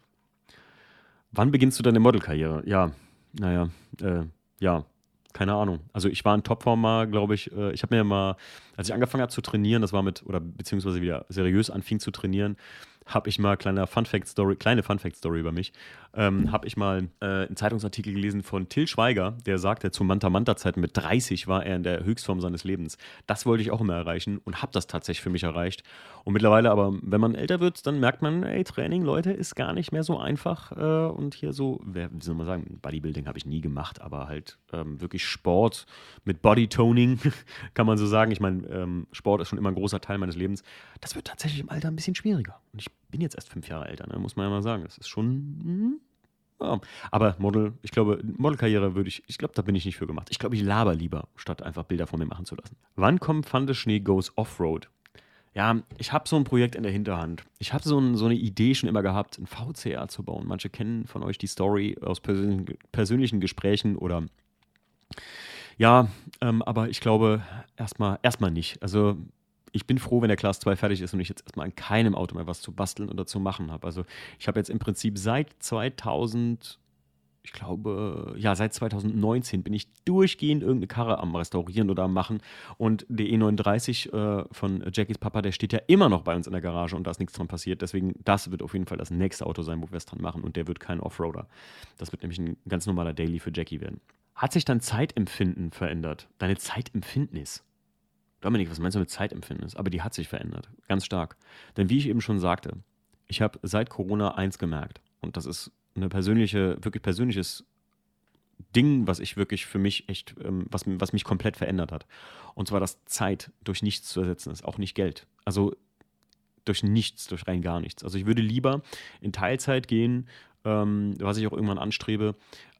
Wann beginnst du deine Modelkarriere? Ja, naja, äh, ja, keine Ahnung. Also ich war in Topform mal, glaube ich. Äh, ich habe mir mal, als ich angefangen habe zu trainieren, das war mit, oder beziehungsweise wieder seriös anfing zu trainieren, habe ich mal kleine Fun Story, kleine Fun Fact Story über mich, ähm, habe ich mal äh, einen Zeitungsartikel gelesen von Till Schweiger, der sagte, zu Manta Manta Zeiten mit 30 war er in der Höchstform seines Lebens. Das wollte ich auch immer erreichen und habe das tatsächlich für mich erreicht. Und mittlerweile aber, wenn man älter wird, dann merkt man, ey, Training, Leute, ist gar nicht mehr so einfach äh, und hier so, wie soll man sagen, Bodybuilding habe ich nie gemacht, aber halt ähm, wirklich Sport mit Bodytoning, kann man so sagen. Ich meine, ähm, Sport ist schon immer ein großer Teil meines Lebens. Das wird tatsächlich im Alter ein bisschen schwieriger. Bin jetzt erst fünf Jahre älter, ne? muss man ja mal sagen. Das ist schon. Mh, ja. Aber Model, ich glaube, Modelkarriere würde ich, ich glaube, da bin ich nicht für gemacht. Ich glaube, ich laber lieber, statt einfach Bilder von mir machen zu lassen. Wann kommt Fandeschnee Goes Offroad? Ja, ich habe so ein Projekt in der Hinterhand. Ich habe so, ein, so, eine Idee schon immer gehabt, ein VCR zu bauen. Manche kennen von euch die Story aus persönlichen, persönlichen Gesprächen oder ja, ähm, aber ich glaube erstmal erstmal nicht. Also ich bin froh, wenn der Class 2 fertig ist und ich jetzt erstmal an keinem Auto mehr was zu basteln oder zu machen habe. Also ich habe jetzt im Prinzip seit 2000, ich glaube, ja, seit 2019 bin ich durchgehend irgendeine Karre am Restaurieren oder am Machen. Und der E39 äh, von Jackies Papa, der steht ja immer noch bei uns in der Garage und da ist nichts dran passiert. Deswegen, das wird auf jeden Fall das nächste Auto sein, wo wir es dran machen. Und der wird kein Offroader. Das wird nämlich ein ganz normaler Daily für Jackie werden. Hat sich dein Zeitempfinden verändert? Deine Zeitempfindnis? Dominik, was meinst du mit Zeitempfinden? Aber die hat sich verändert, ganz stark. Denn wie ich eben schon sagte, ich habe seit Corona eins gemerkt. Und das ist eine persönliche, wirklich persönliches Ding, was ich wirklich für mich echt, ähm, was, was mich komplett verändert hat. Und zwar, dass Zeit durch nichts zu ersetzen ist, auch nicht Geld. Also durch nichts, durch rein gar nichts. Also ich würde lieber in Teilzeit gehen, ähm, was ich auch irgendwann anstrebe,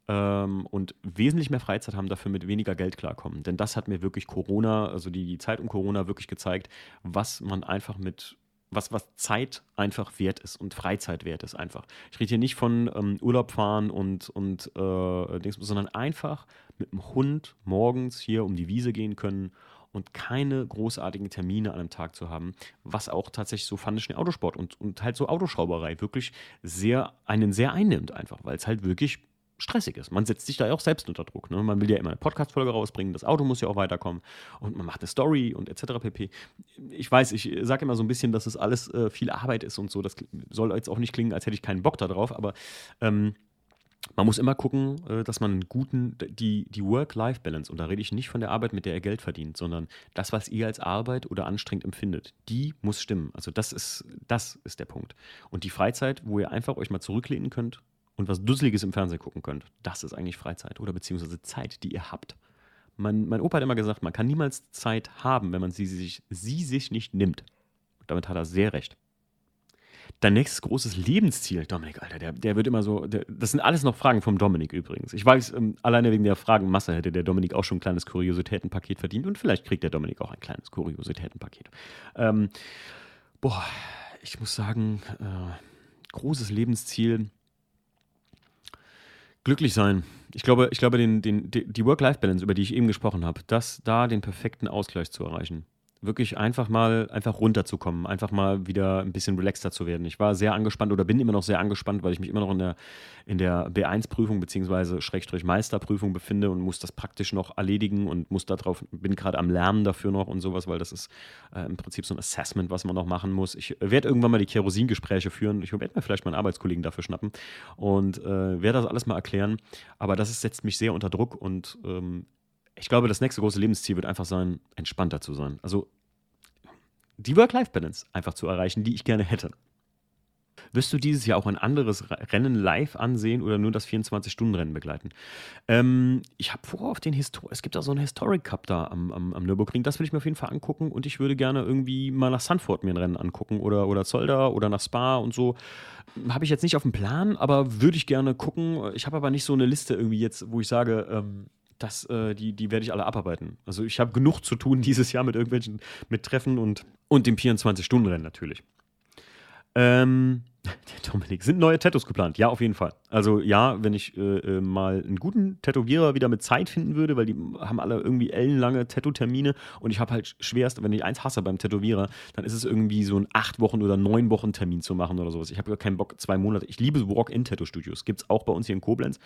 ähm, und wesentlich mehr Freizeit haben, dafür mit weniger Geld klarkommen. Denn das hat mir wirklich Corona, also die, die Zeit um Corona wirklich gezeigt, was man einfach mit was, was Zeit einfach wert ist und Freizeit wert ist einfach. Ich rede hier nicht von ähm, Urlaub fahren und, und äh, Dings, sondern einfach mit dem Hund morgens hier um die Wiese gehen können und keine großartigen Termine an einem Tag zu haben, was auch tatsächlich so fand ich den Autosport und, und halt so Autoschrauberei wirklich sehr, einen sehr einnimmt einfach, weil es halt wirklich stressig ist. Man setzt sich da ja auch selbst unter Druck. Ne? Man will ja immer eine Podcast-Folge rausbringen, das Auto muss ja auch weiterkommen und man macht eine Story und etc. pp. Ich weiß, ich sage immer so ein bisschen, dass es alles äh, viel Arbeit ist und so. Das soll jetzt auch nicht klingen, als hätte ich keinen Bock darauf, aber ähm, man muss immer gucken, äh, dass man einen guten, die, die Work-Life-Balance, und da rede ich nicht von der Arbeit, mit der ihr Geld verdient, sondern das, was ihr als Arbeit oder anstrengend empfindet, die muss stimmen. Also das ist, das ist der Punkt. Und die Freizeit, wo ihr einfach euch mal zurücklehnen könnt und was Dusseliges im Fernsehen gucken könnt, das ist eigentlich Freizeit oder beziehungsweise Zeit, die ihr habt. Mein, mein Opa hat immer gesagt, man kann niemals Zeit haben, wenn man sie sich, sie sich nicht nimmt. damit hat er sehr recht. Dein nächstes großes Lebensziel, Dominik, Alter, der, der wird immer so. Der, das sind alles noch Fragen vom Dominik übrigens. Ich weiß, ähm, alleine wegen der Fragenmasse hätte der Dominik auch schon ein kleines Kuriositätenpaket verdient und vielleicht kriegt der Dominik auch ein kleines Kuriositätenpaket. Ähm, boah, ich muss sagen, äh, großes Lebensziel Glücklich sein. Ich glaube, ich glaube den, den, die Work-Life-Balance, über die ich eben gesprochen habe, das da den perfekten Ausgleich zu erreichen wirklich einfach mal einfach runterzukommen, einfach mal wieder ein bisschen relaxter zu werden. Ich war sehr angespannt oder bin immer noch sehr angespannt, weil ich mich immer noch in der, in der B1-Prüfung bzw. Schrägstrich Meisterprüfung befinde und muss das praktisch noch erledigen und muss darauf, bin gerade am Lernen dafür noch und sowas, weil das ist äh, im Prinzip so ein Assessment, was man noch machen muss. Ich werde irgendwann mal die Kerosingespräche führen. Ich werde mir vielleicht meinen Arbeitskollegen dafür schnappen und äh, werde das alles mal erklären. Aber das ist, setzt mich sehr unter Druck und ähm, ich glaube, das nächste große Lebensziel wird einfach sein, entspannter zu sein. Also die Work-Life-Balance einfach zu erreichen, die ich gerne hätte. Wirst du dieses Jahr auch ein anderes Rennen live ansehen oder nur das 24-Stunden-Rennen begleiten? Ähm, ich habe vor auf den Historic, es gibt da so einen Historic Cup da am, am, am, Nürburgring, das will ich mir auf jeden Fall angucken und ich würde gerne irgendwie mal nach Sanford mir ein Rennen angucken oder, oder Zolder oder nach Spa und so. Habe ich jetzt nicht auf dem Plan, aber würde ich gerne gucken. Ich habe aber nicht so eine Liste irgendwie jetzt, wo ich sage, ähm, das, äh, die, die werde ich alle abarbeiten. Also ich habe genug zu tun dieses Jahr mit irgendwelchen, mit Treffen und, und dem 24-Stunden-Rennen natürlich. Ähm, Dominik, sind neue Tattoos geplant? Ja, auf jeden Fall. Also ja, wenn ich äh, äh, mal einen guten Tätowierer wieder mit Zeit finden würde, weil die haben alle irgendwie ellenlange Tattoo-Termine und ich habe halt schwerst, wenn ich eins hasse beim Tätowierer, dann ist es irgendwie so ein acht Wochen oder neun Wochen Termin zu machen oder sowas. Ich habe gar keinen Bock, zwei Monate. Ich liebe Walk-In-Tattoo-Studios. Gibt es auch bei uns hier in Koblenz.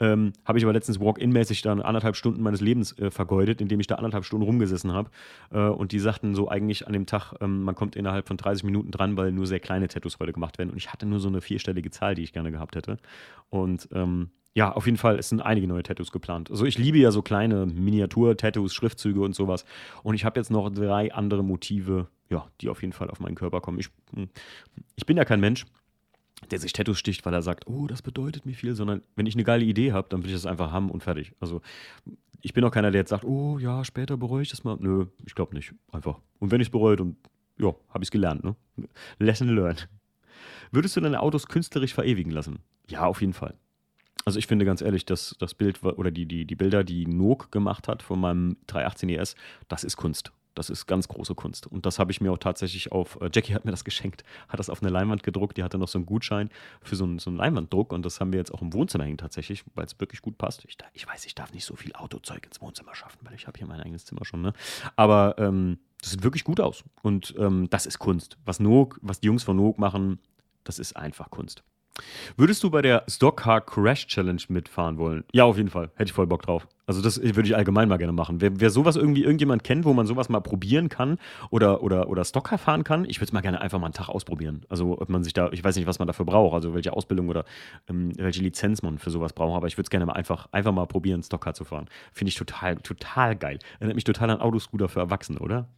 Ähm, habe ich aber letztens Walk-In-mäßig dann anderthalb Stunden meines Lebens äh, vergeudet, indem ich da anderthalb Stunden rumgesessen habe. Äh, und die sagten so eigentlich an dem Tag, ähm, man kommt innerhalb von 30 Minuten dran, weil nur sehr kleine Tattoos heute gemacht werden. Und ich hatte nur so eine vierstellige Zahl, die ich gerne gehabt hätte. Und ähm, ja, auf jeden Fall, es sind einige neue Tattoos geplant. Also ich liebe ja so kleine Miniatur-Tattoos, Schriftzüge und sowas. Und ich habe jetzt noch drei andere Motive, ja, die auf jeden Fall auf meinen Körper kommen. Ich, hm, ich bin ja kein Mensch, der sich Tattoos sticht, weil er sagt, oh, das bedeutet mir viel, sondern wenn ich eine geile Idee habe, dann will ich das einfach haben und fertig. Also ich bin auch keiner, der jetzt sagt, oh ja, später bereue ich das mal. Nö, ich glaube nicht. Einfach. Und wenn ich es bereue, dann ja, habe ich es gelernt, ne? Lesson learned. Würdest du deine Autos künstlerisch verewigen lassen? Ja, auf jeden Fall. Also ich finde ganz ehrlich, dass das Bild oder die, die, die Bilder, die Nook gemacht hat von meinem 318 ES, das ist Kunst. Das ist ganz große Kunst. Und das habe ich mir auch tatsächlich auf, äh, Jackie hat mir das geschenkt, hat das auf eine Leinwand gedruckt, die hatte noch so einen Gutschein für so einen, so einen Leinwanddruck und das haben wir jetzt auch im Wohnzimmer hängen tatsächlich, weil es wirklich gut passt. Ich, ich, weiß, ich darf nicht so viel Autozeug ins Wohnzimmer schaffen, weil ich habe hier mein eigenes Zimmer schon, ne? Aber ähm, das sieht wirklich gut aus. Und ähm, das ist Kunst. Was Nook, was die Jungs von Nook machen, das ist einfach Kunst. Würdest du bei der Stockcar Crash Challenge mitfahren wollen? Ja, auf jeden Fall. Hätte ich voll Bock drauf. Also das würde ich allgemein mal gerne machen. Wer, wer, sowas irgendwie irgendjemand kennt, wo man sowas mal probieren kann oder, oder, oder Stockcar fahren kann, ich würde es mal gerne einfach mal einen Tag ausprobieren. Also ob man sich da, ich weiß nicht, was man dafür braucht, also welche Ausbildung oder ähm, welche Lizenz man für sowas braucht, aber ich würde es gerne mal einfach, einfach mal probieren, Stockcar zu fahren. Finde ich total, total geil. Erinnert mich total an Autoscooter für Erwachsene, oder?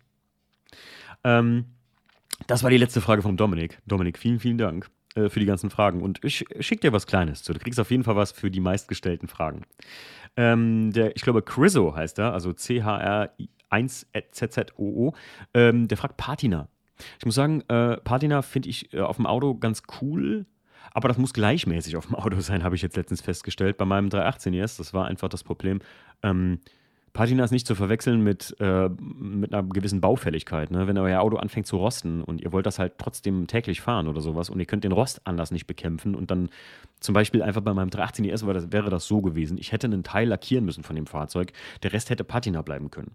Ähm, das war die letzte Frage vom Dominik. Dominik, vielen, vielen Dank äh, für die ganzen Fragen. Und ich schicke dir was Kleines zu. Du kriegst auf jeden Fall was für die meistgestellten Fragen. Ähm, der, ich glaube, Chriso heißt er, also C-H-R-1-Z-Z-O-O. Ähm, der fragt Patina. Ich muss sagen, äh, Patina finde ich äh, auf dem Auto ganz cool. Aber das muss gleichmäßig auf dem Auto sein, habe ich jetzt letztens festgestellt. Bei meinem 318 erst, das war einfach das Problem. Ähm, Patina ist nicht zu verwechseln mit, äh, mit einer gewissen Baufälligkeit. Ne? Wenn euer Auto anfängt zu rosten und ihr wollt das halt trotzdem täglich fahren oder sowas und ihr könnt den Rost anders nicht bekämpfen und dann zum Beispiel einfach bei meinem 318 ES das, wäre das so gewesen, ich hätte einen Teil lackieren müssen von dem Fahrzeug, der Rest hätte Patina bleiben können.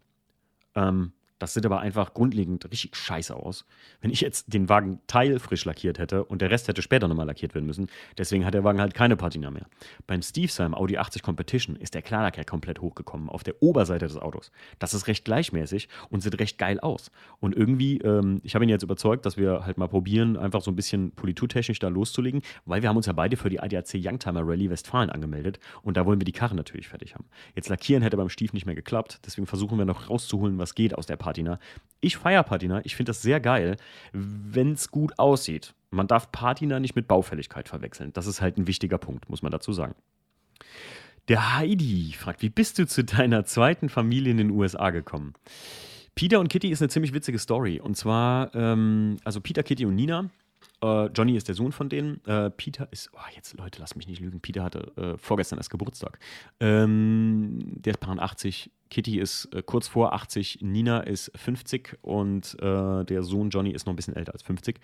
Ähm, das sieht aber einfach grundlegend richtig scheiße aus. Wenn ich jetzt den Wagen teilfrisch lackiert hätte und der Rest hätte später nochmal lackiert werden müssen, deswegen hat der Wagen halt keine Patina mehr. Beim Steve seinem Audi 80 Competition ist der Klarlack komplett hochgekommen auf der Oberseite des Autos. Das ist recht gleichmäßig und sieht recht geil aus. Und irgendwie, ähm, ich habe ihn jetzt überzeugt, dass wir halt mal probieren, einfach so ein bisschen politurtechnisch da loszulegen, weil wir haben uns ja beide für die ADAC Youngtimer Rally Westfalen angemeldet und da wollen wir die Karre natürlich fertig haben. Jetzt lackieren hätte beim Stief nicht mehr geklappt, deswegen versuchen wir noch rauszuholen, was geht aus der Patina. Patina. Ich feiere Patina, ich finde das sehr geil, wenn es gut aussieht. Man darf Patina nicht mit Baufälligkeit verwechseln. Das ist halt ein wichtiger Punkt, muss man dazu sagen. Der Heidi fragt, wie bist du zu deiner zweiten Familie in den USA gekommen? Peter und Kitty ist eine ziemlich witzige Story. Und zwar, ähm, also Peter, Kitty und Nina. Äh, Johnny ist der Sohn von denen. Äh, Peter ist, oh, jetzt Leute, lass mich nicht lügen. Peter hatte äh, vorgestern erst Geburtstag. Ähm, der ist Paar 80, Kitty ist äh, kurz vor 80, Nina ist 50 und äh, der Sohn Johnny ist noch ein bisschen älter als 50.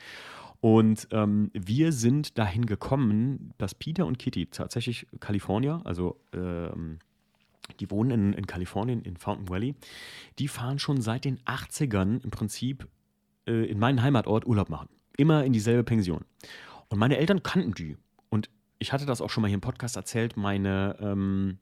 Und ähm, wir sind dahin gekommen, dass Peter und Kitty tatsächlich Kalifornier, also ähm, die wohnen in, in, Kalifornien, in Fountain Valley, die fahren schon seit den 80ern im Prinzip äh, in meinen Heimatort Urlaub machen. Immer in dieselbe Pension. Und meine Eltern kannten die. Und ich hatte das auch schon mal hier im Podcast erzählt, meine, ähm,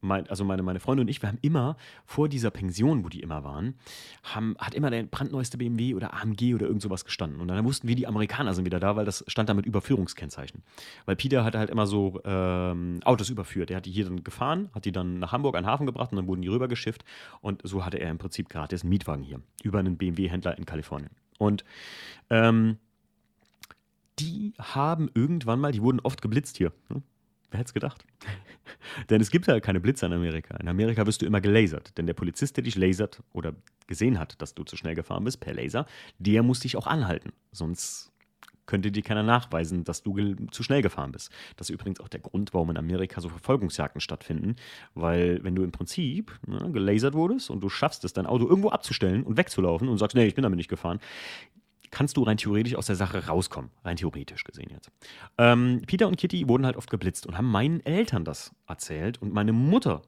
mein, also meine, meine Freunde und ich, wir haben immer vor dieser Pension, wo die immer waren, haben, hat immer der brandneueste BMW oder AMG oder irgend sowas gestanden. Und dann wussten wir, die Amerikaner sind wieder da, weil das stand da mit Überführungskennzeichen. Weil Peter hatte halt immer so ähm, Autos überführt. Er hat die hier dann gefahren, hat die dann nach Hamburg an den Hafen gebracht und dann wurden die rübergeschifft. Und so hatte er im Prinzip gratis einen Mietwagen hier über einen BMW-Händler in Kalifornien. Und ähm, die haben irgendwann mal, die wurden oft geblitzt hier. Hm? Wer hätte es gedacht? denn es gibt ja keine Blitzer in Amerika. In Amerika wirst du immer gelasert. Denn der Polizist, der dich lasert oder gesehen hat, dass du zu schnell gefahren bist per Laser, der muss dich auch anhalten. Sonst könnte dir keiner nachweisen, dass du zu schnell gefahren bist. Das ist übrigens auch der Grund, warum in Amerika so Verfolgungsjagden stattfinden. Weil, wenn du im Prinzip ne, gelasert wurdest und du schaffst es, dein Auto irgendwo abzustellen und wegzulaufen und sagst, nee, ich bin damit nicht gefahren, kannst du rein theoretisch aus der Sache rauskommen. Rein theoretisch gesehen jetzt. Ähm, Peter und Kitty wurden halt oft geblitzt und haben meinen Eltern das erzählt. Und meine Mutter,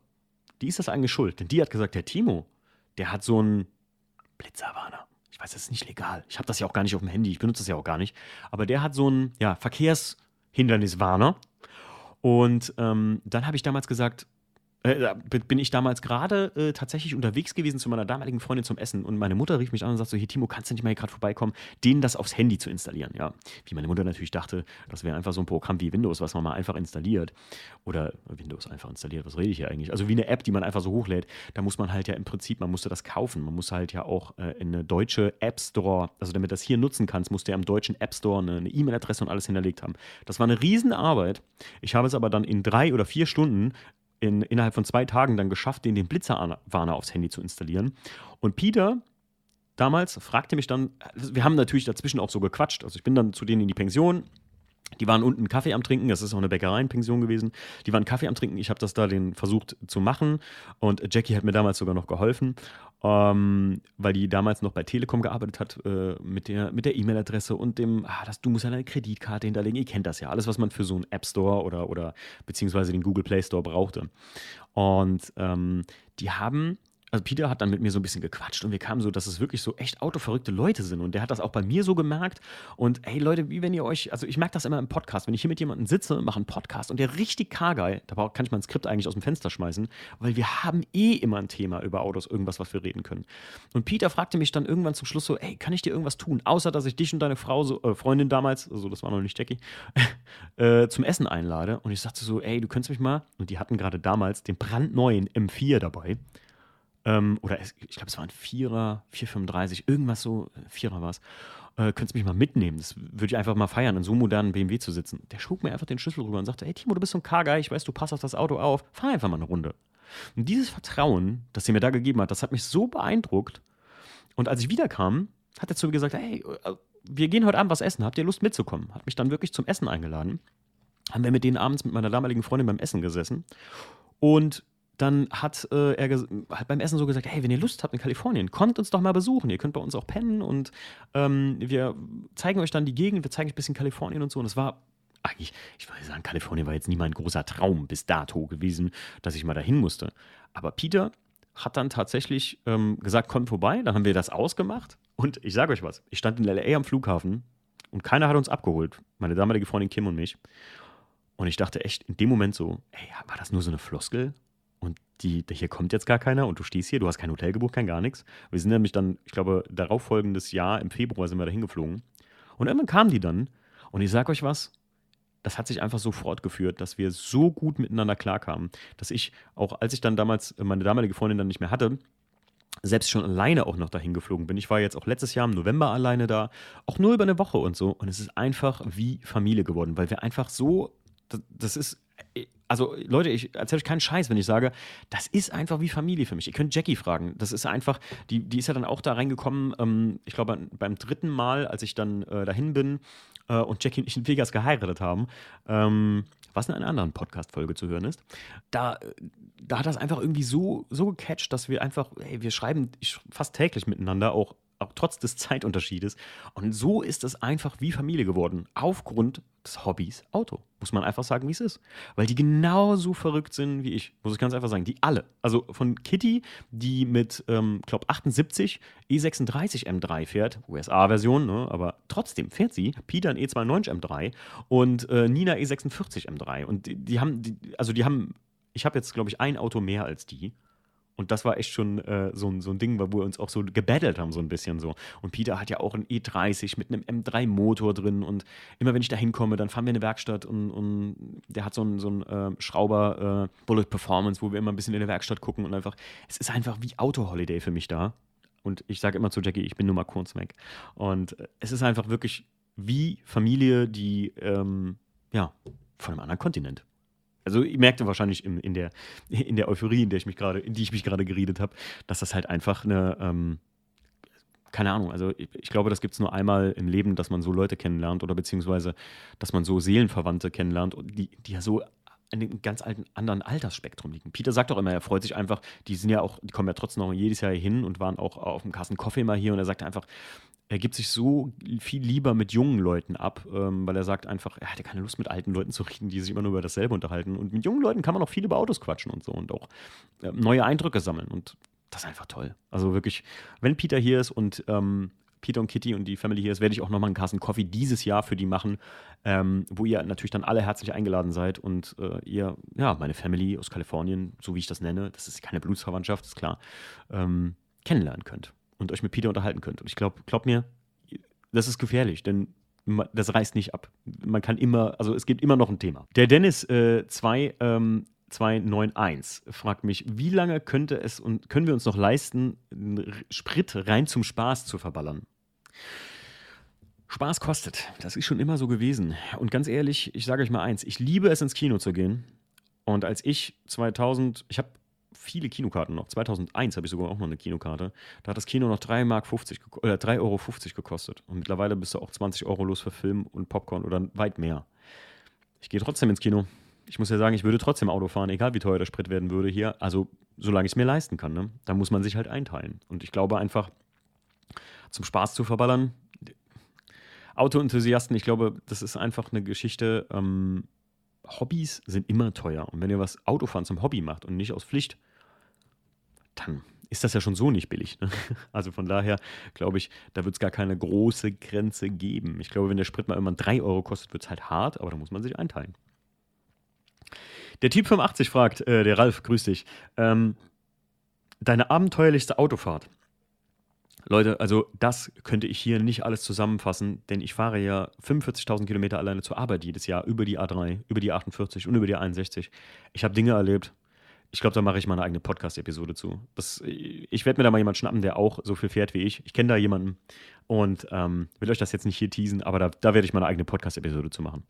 die ist das eigentlich schuld. Denn die hat gesagt, der Timo, der hat so einen Blitzerwarner. Ich weiß, das ist nicht legal. Ich habe das ja auch gar nicht auf dem Handy. Ich benutze das ja auch gar nicht. Aber der hat so einen ja, Verkehrshinderniswarner. Und ähm, dann habe ich damals gesagt, äh, bin ich damals gerade äh, tatsächlich unterwegs gewesen zu meiner damaligen Freundin zum Essen und meine Mutter rief mich an und sagte so, hier Timo, kannst du nicht mal hier gerade vorbeikommen, denen das aufs Handy zu installieren, ja. Wie meine Mutter natürlich dachte, das wäre einfach so ein Programm wie Windows, was man mal einfach installiert oder Windows einfach installiert, was rede ich hier eigentlich? Also wie eine App, die man einfach so hochlädt, da muss man halt ja im Prinzip, man musste das kaufen, man muss halt ja auch äh, in eine deutsche App Store, also damit das hier nutzen kannst, musst du ja im deutschen App Store eine E-Mail-Adresse und alles hinterlegt haben. Das war eine Riesenarbeit. Ich habe es aber dann in drei oder vier Stunden in, innerhalb von zwei Tagen dann geschafft, den, den Blitzerwarner aufs Handy zu installieren. Und Peter damals fragte mich dann, wir haben natürlich dazwischen auch so gequatscht. Also ich bin dann zu denen in die Pension, die waren unten Kaffee am Trinken, das ist auch eine Bäckereienpension gewesen. Die waren Kaffee am Trinken, ich habe das da den versucht zu machen und Jackie hat mir damals sogar noch geholfen, ähm, weil die damals noch bei Telekom gearbeitet hat äh, mit der mit E-Mail-Adresse und dem, ah, das, du musst ja eine Kreditkarte hinterlegen, ihr kennt das ja, alles was man für so einen App Store oder, oder beziehungsweise den Google Play Store brauchte. Und ähm, die haben also Peter hat dann mit mir so ein bisschen gequatscht und wir kamen so, dass es wirklich so echt autoverrückte Leute sind. Und der hat das auch bei mir so gemerkt. Und hey Leute, wie wenn ihr euch, also ich merke das immer im Podcast, wenn ich hier mit jemandem sitze, mache einen Podcast und der richtig Kargeil, da kann ich mein Skript eigentlich aus dem Fenster schmeißen, weil wir haben eh immer ein Thema über Autos, irgendwas, was wir reden können. Und Peter fragte mich dann irgendwann zum Schluss so, hey, kann ich dir irgendwas tun, außer dass ich dich und deine Frau, so, äh, Freundin damals, also das war noch nicht Jackie, äh, zum Essen einlade. Und ich sagte so, ey, du könntest mich mal, und die hatten gerade damals den brandneuen M4 dabei ähm, oder es, ich glaube, es war ein Vierer, 435, irgendwas so, Vierer war es. Äh, könntest mich mal mitnehmen. Das würde ich einfach mal feiern, in so modernen BMW zu sitzen. Der schob mir einfach den Schlüssel rüber und sagte: Hey Timo, du bist so ein K-Guy, ich weiß, du passt auf das Auto auf, fahr einfach mal eine Runde. Und dieses Vertrauen, das er mir da gegeben hat, das hat mich so beeindruckt. Und als ich wiederkam, hat er zu mir gesagt: Hey, äh, wir gehen heute Abend was essen, habt ihr Lust mitzukommen? Hat mich dann wirklich zum Essen eingeladen. Haben wir mit denen abends mit meiner damaligen Freundin beim Essen gesessen. Und dann hat äh, er hat beim Essen so gesagt, hey, wenn ihr Lust habt in Kalifornien, kommt uns doch mal besuchen. Ihr könnt bei uns auch pennen und ähm, wir zeigen euch dann die Gegend, wir zeigen euch ein bisschen Kalifornien und so. Und es war eigentlich, ich würde sagen, Kalifornien war jetzt nie mein großer Traum bis dato gewesen, dass ich mal dahin musste. Aber Peter hat dann tatsächlich ähm, gesagt, kommt vorbei. Dann haben wir das ausgemacht. Und ich sage euch was, ich stand in LA am Flughafen und keiner hat uns abgeholt. Meine damalige Freundin Kim und mich. Und ich dachte echt in dem Moment so, ey, war das nur so eine Floskel? Und die, hier kommt jetzt gar keiner und du stehst hier, du hast kein Hotel gebucht, kein gar nichts. Wir sind nämlich dann, ich glaube, darauf folgendes Jahr im Februar sind wir da hingeflogen. Und irgendwann kamen die dann. Und ich sage euch was, das hat sich einfach so fortgeführt, dass wir so gut miteinander klarkamen, dass ich, auch als ich dann damals meine damalige Freundin dann nicht mehr hatte, selbst schon alleine auch noch dahin geflogen bin. Ich war jetzt auch letztes Jahr im November alleine da, auch nur über eine Woche und so. Und es ist einfach wie Familie geworden, weil wir einfach so, das, das ist also Leute, ich erzähle euch keinen Scheiß, wenn ich sage, das ist einfach wie Familie für mich. Ihr könnt Jackie fragen. Das ist einfach, die, die ist ja dann auch da reingekommen, ähm, ich glaube beim dritten Mal, als ich dann äh, dahin bin äh, und Jackie und ich in Vegas geheiratet haben, ähm, was in einer anderen Podcast-Folge zu hören ist, da, da hat das einfach irgendwie so, so gecatcht, dass wir einfach, hey, wir schreiben fast täglich miteinander, auch trotz des Zeitunterschiedes. Und so ist es einfach wie Familie geworden, aufgrund des Hobbys Auto. Muss man einfach sagen, wie es ist. Weil die genauso verrückt sind wie ich. Muss ich ganz einfach sagen. Die alle. Also von Kitty, die mit, ähm, glaube 78 E36 M3 fährt, USA-Version, ne? aber trotzdem fährt sie. Peter ein E92 M3 und äh, Nina E46 M3. Und die, die haben, die, also die haben, ich habe jetzt, glaube ich, ein Auto mehr als die. Und das war echt schon äh, so, ein, so ein Ding, wo wir uns auch so gebettelt haben, so ein bisschen so. Und Peter hat ja auch einen E30 mit einem M3-Motor drin. Und immer wenn ich da hinkomme, dann fahren wir in eine Werkstatt und, und der hat so einen, so einen äh, Schrauber äh, Bullet Performance, wo wir immer ein bisschen in der Werkstatt gucken und einfach, es ist einfach wie Auto-Holiday für mich da. Und ich sage immer zu Jackie, ich bin nur mal kurz weg. Und es ist einfach wirklich wie Familie, die, ähm, ja, von einem anderen Kontinent. Also ihr merkt wahrscheinlich in, in, der, in der Euphorie, in der ich mich gerade, in die ich mich gerade geredet habe, dass das halt einfach eine, ähm, keine Ahnung, also ich, ich glaube, das gibt es nur einmal im Leben, dass man so Leute kennenlernt oder beziehungsweise, dass man so Seelenverwandte kennenlernt, die, die ja so in einem ganz alten, anderen Altersspektrum liegen. Peter sagt auch immer, er freut sich einfach, die sind ja auch, die kommen ja trotzdem noch jedes Jahr hin und waren auch auf dem Kassen Kaffee mal hier und er sagt einfach, er gibt sich so viel lieber mit jungen Leuten ab, ähm, weil er sagt einfach, er hatte keine Lust mit alten Leuten zu reden, die sich immer nur über dasselbe unterhalten. Und mit jungen Leuten kann man auch viel über Autos quatschen und so und auch äh, neue Eindrücke sammeln. Und das ist einfach toll. Also wirklich, wenn Peter hier ist und ähm, Peter und Kitty und die Family hier ist, werde ich auch nochmal einen Carsten Coffee dieses Jahr für die machen, ähm, wo ihr natürlich dann alle herzlich eingeladen seid und äh, ihr, ja, meine Family aus Kalifornien, so wie ich das nenne, das ist keine Blutsverwandtschaft, ist klar, ähm, kennenlernen könnt und euch mit Peter unterhalten könnt. Und ich glaube, glaubt mir, das ist gefährlich, denn das reißt nicht ab. Man kann immer, also es gibt immer noch ein Thema. Der Dennis äh, 2, ähm, 291 fragt mich, wie lange könnte es und können wir uns noch leisten, Sprit rein zum Spaß zu verballern? Spaß kostet. Das ist schon immer so gewesen. Und ganz ehrlich, ich sage euch mal eins: Ich liebe es, ins Kino zu gehen. Und als ich 2000, ich habe viele Kinokarten noch. 2001 habe ich sogar auch noch eine Kinokarte. Da hat das Kino noch 3 Mark 50 oder 3,50 Euro gekostet. Und mittlerweile bist du auch 20 Euro los für Film und Popcorn oder weit mehr. Ich gehe trotzdem ins Kino. Ich muss ja sagen, ich würde trotzdem Auto fahren, egal wie teuer der Sprit werden würde hier. Also, solange ich es mir leisten kann. Ne? Da muss man sich halt einteilen. Und ich glaube einfach, zum Spaß zu verballern, Autoenthusiasten, ich glaube, das ist einfach eine Geschichte. Ähm, Hobbys sind immer teuer. Und wenn ihr was Autofahren zum Hobby macht und nicht aus Pflicht, dann ist das ja schon so nicht billig. Ne? Also von daher glaube ich, da wird es gar keine große Grenze geben. Ich glaube, wenn der Sprit mal irgendwann 3 Euro kostet, wird es halt hart, aber da muss man sich einteilen. Der Typ 85 fragt, äh, der Ralf, grüß dich. Ähm, deine abenteuerlichste Autofahrt? Leute, also das könnte ich hier nicht alles zusammenfassen, denn ich fahre ja 45.000 Kilometer alleine zur Arbeit jedes Jahr über die A3, über die 48 und über die 61. Ich habe Dinge erlebt, Ich glaube, da mache ich mal eine eigene Podcast-Episode zu. Das, ich werde mir da mal jemanden schnappen, der auch so viel fährt wie ich. Ich kenne da jemanden und ähm, will euch das jetzt nicht hier teasen, aber da, da werde ich mal eine eigene Podcast-Episode zu machen.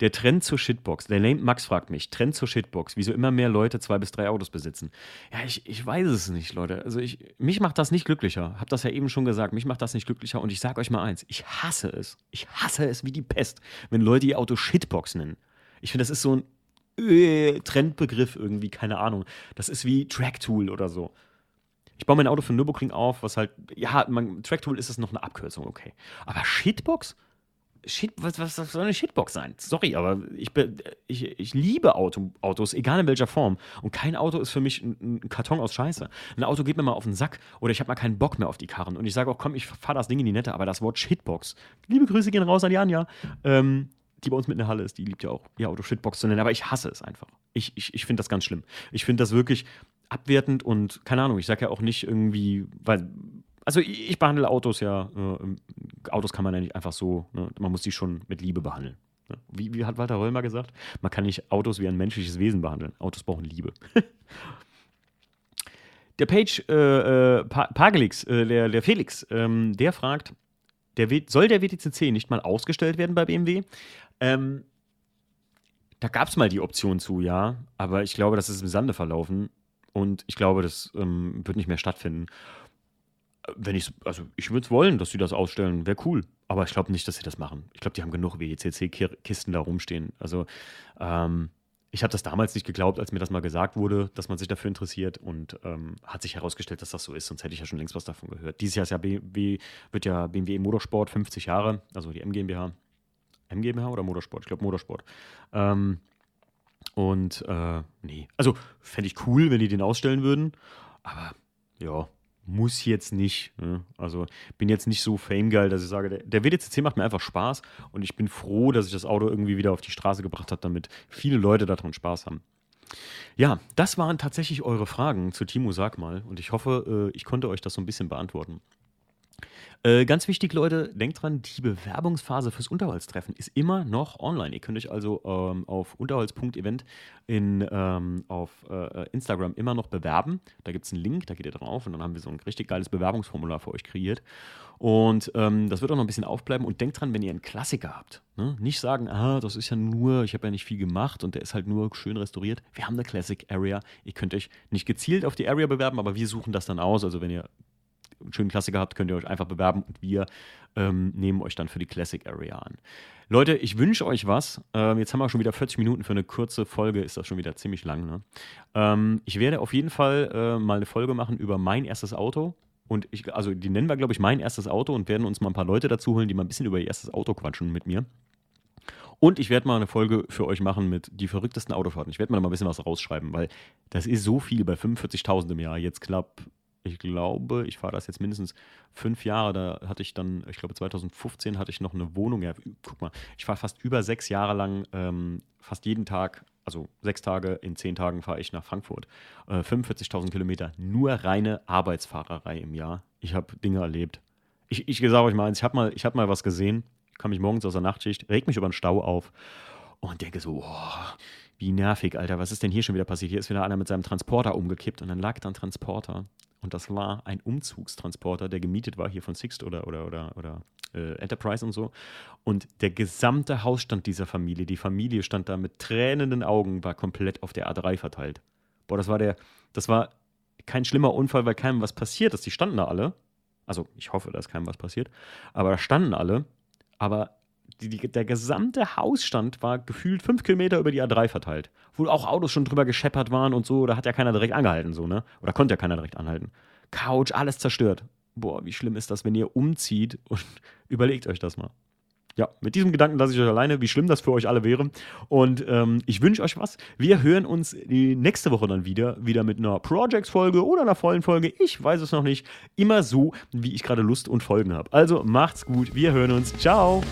Der Trend zur Shitbox. Der Name Max fragt mich, Trend zur Shitbox, wieso immer mehr Leute zwei bis drei Autos besitzen. Ja, ich, ich weiß es nicht, Leute. Also ich, mich macht das nicht glücklicher. Hab das ja eben schon gesagt. Mich macht das nicht glücklicher. Und ich sage euch mal eins, ich hasse es. Ich hasse es wie die Pest, wenn Leute ihr Auto Shitbox nennen. Ich finde, das ist so ein äh, Trendbegriff irgendwie, keine Ahnung. Das ist wie Tracktool oder so. Ich baue mein Auto für Nürburgring auf, was halt, ja, Tracktool ist es noch eine Abkürzung, okay. Aber Shitbox? Shit, was, was, soll eine Shitbox sein? Sorry, aber ich, ich, ich liebe Auto, Autos, egal in welcher Form. Und kein Auto ist für mich ein, ein, Karton aus Scheiße. Ein Auto geht mir mal auf den Sack oder ich habe mal keinen Bock mehr auf die Karren. Und ich sage auch, komm, ich fahre das Ding in die Nette, aber das Wort Shitbox. Liebe Grüße gehen raus an die Anja. Ähm, die bei uns mit in der Halle ist, die liebt ja auch, ihr Auto Shitbox zu nennen, aber ich hasse es einfach. Ich, ich, ich finde das ganz schlimm. Ich finde das wirklich abwertend und keine Ahnung, ich sage ja auch nicht irgendwie, weil, also ich, ich behandle Autos ja, äh, Autos kann man ja nicht einfach so, ne, man muss die schon mit Liebe behandeln. Ne? Wie, wie hat Walter Röllmer gesagt? Man kann nicht Autos wie ein menschliches Wesen behandeln. Autos brauchen Liebe. der Page äh, äh, Pagelix, äh, der, der Felix, ähm, der fragt, der, soll der WTCC nicht mal ausgestellt werden bei BMW? Ähm, da gab es mal die Option zu, ja, aber ich glaube, das ist im Sande verlaufen und ich glaube, das ähm, wird nicht mehr stattfinden. Wenn ich, also ich würde es wollen, dass sie das ausstellen, wäre cool. Aber ich glaube nicht, dass sie das machen. Ich glaube, die haben genug WECC-Kisten da rumstehen. Also ähm, ich habe das damals nicht geglaubt, als mir das mal gesagt wurde, dass man sich dafür interessiert und ähm, hat sich herausgestellt, dass das so ist, sonst hätte ich ja schon längst was davon gehört. Dieses Jahr ist ja BMW, wird ja BMW Motorsport 50 Jahre, also die MGMBH. MGMH oder Motorsport? Ich glaube Motorsport. Ähm, und äh, nee, also fände ich cool, wenn die den ausstellen würden, aber ja, muss jetzt nicht. Ne? Also bin jetzt nicht so famegeil, dass ich sage, der, der WDCC macht mir einfach Spaß und ich bin froh, dass ich das Auto irgendwie wieder auf die Straße gebracht habe, damit viele Leute daran Spaß haben. Ja, das waren tatsächlich eure Fragen zu Timo Sag mal und ich hoffe, äh, ich konnte euch das so ein bisschen beantworten. Äh, ganz wichtig, Leute, denkt dran, die Bewerbungsphase fürs Unterholztreffen ist immer noch online. Ihr könnt euch also ähm, auf unterholz.event ähm, auf äh, Instagram immer noch bewerben. Da gibt es einen Link, da geht ihr drauf und dann haben wir so ein richtig geiles Bewerbungsformular für euch kreiert. Und ähm, das wird auch noch ein bisschen aufbleiben. Und denkt dran, wenn ihr einen Klassiker habt, ne? nicht sagen, ah, das ist ja nur, ich habe ja nicht viel gemacht und der ist halt nur schön restauriert. Wir haben eine Classic Area. Ihr könnt euch nicht gezielt auf die Area bewerben, aber wir suchen das dann aus. Also wenn ihr einen schönen Klassiker habt, könnt ihr euch einfach bewerben und wir ähm, nehmen euch dann für die Classic Area an. Leute, ich wünsche euch was. Ähm, jetzt haben wir schon wieder 40 Minuten für eine kurze Folge, ist das schon wieder ziemlich lang. Ne? Ähm, ich werde auf jeden Fall äh, mal eine Folge machen über mein erstes Auto. Und ich, also die nennen wir, glaube ich, mein erstes Auto und werden uns mal ein paar Leute dazu holen, die mal ein bisschen über ihr erstes Auto quatschen mit mir. Und ich werde mal eine Folge für euch machen mit die verrücktesten Autofahrten. Ich werde mal ein bisschen was rausschreiben, weil das ist so viel bei 45.000 im Jahr. Jetzt knapp ich glaube, ich fahre das jetzt mindestens fünf Jahre. Da hatte ich dann, ich glaube 2015 hatte ich noch eine Wohnung. Ja, guck mal, ich fahre fast über sechs Jahre lang, ähm, fast jeden Tag, also sechs Tage in zehn Tagen fahre ich nach Frankfurt. Äh, 45.000 Kilometer, nur reine Arbeitsfahrerei im Jahr. Ich habe Dinge erlebt. Ich, ich sage euch mal eins, ich habe mal, hab mal was gesehen, kam mich morgens aus der Nachtschicht, reg mich über den Stau auf und denke so, oh, wie nervig, Alter, was ist denn hier schon wieder passiert? Hier ist wieder einer mit seinem Transporter umgekippt und dann lag da ein Transporter und das war ein Umzugstransporter, der gemietet war hier von Sixt oder, oder, oder, oder äh, Enterprise und so. Und der gesamte Hausstand dieser Familie, die Familie stand da mit tränenden Augen, war komplett auf der A3 verteilt. Boah, das war der, das war kein schlimmer Unfall, weil keinem was passiert ist. Die standen da alle. Also ich hoffe, dass keinem was passiert. Aber da standen alle. Aber die, die, der gesamte Hausstand war gefühlt fünf Kilometer über die A3 verteilt. Wo auch Autos schon drüber gescheppert waren und so, da hat ja keiner direkt angehalten, so, ne? Oder konnte ja keiner direkt anhalten. Couch, alles zerstört. Boah, wie schlimm ist das, wenn ihr umzieht und überlegt euch das mal. Ja, mit diesem Gedanken lasse ich euch alleine, wie schlimm das für euch alle wäre. Und ähm, ich wünsche euch was. Wir hören uns die nächste Woche dann wieder, wieder mit einer Projects-Folge oder einer vollen Folge. Ich weiß es noch nicht. Immer so, wie ich gerade Lust und Folgen habe. Also macht's gut. Wir hören uns. Ciao.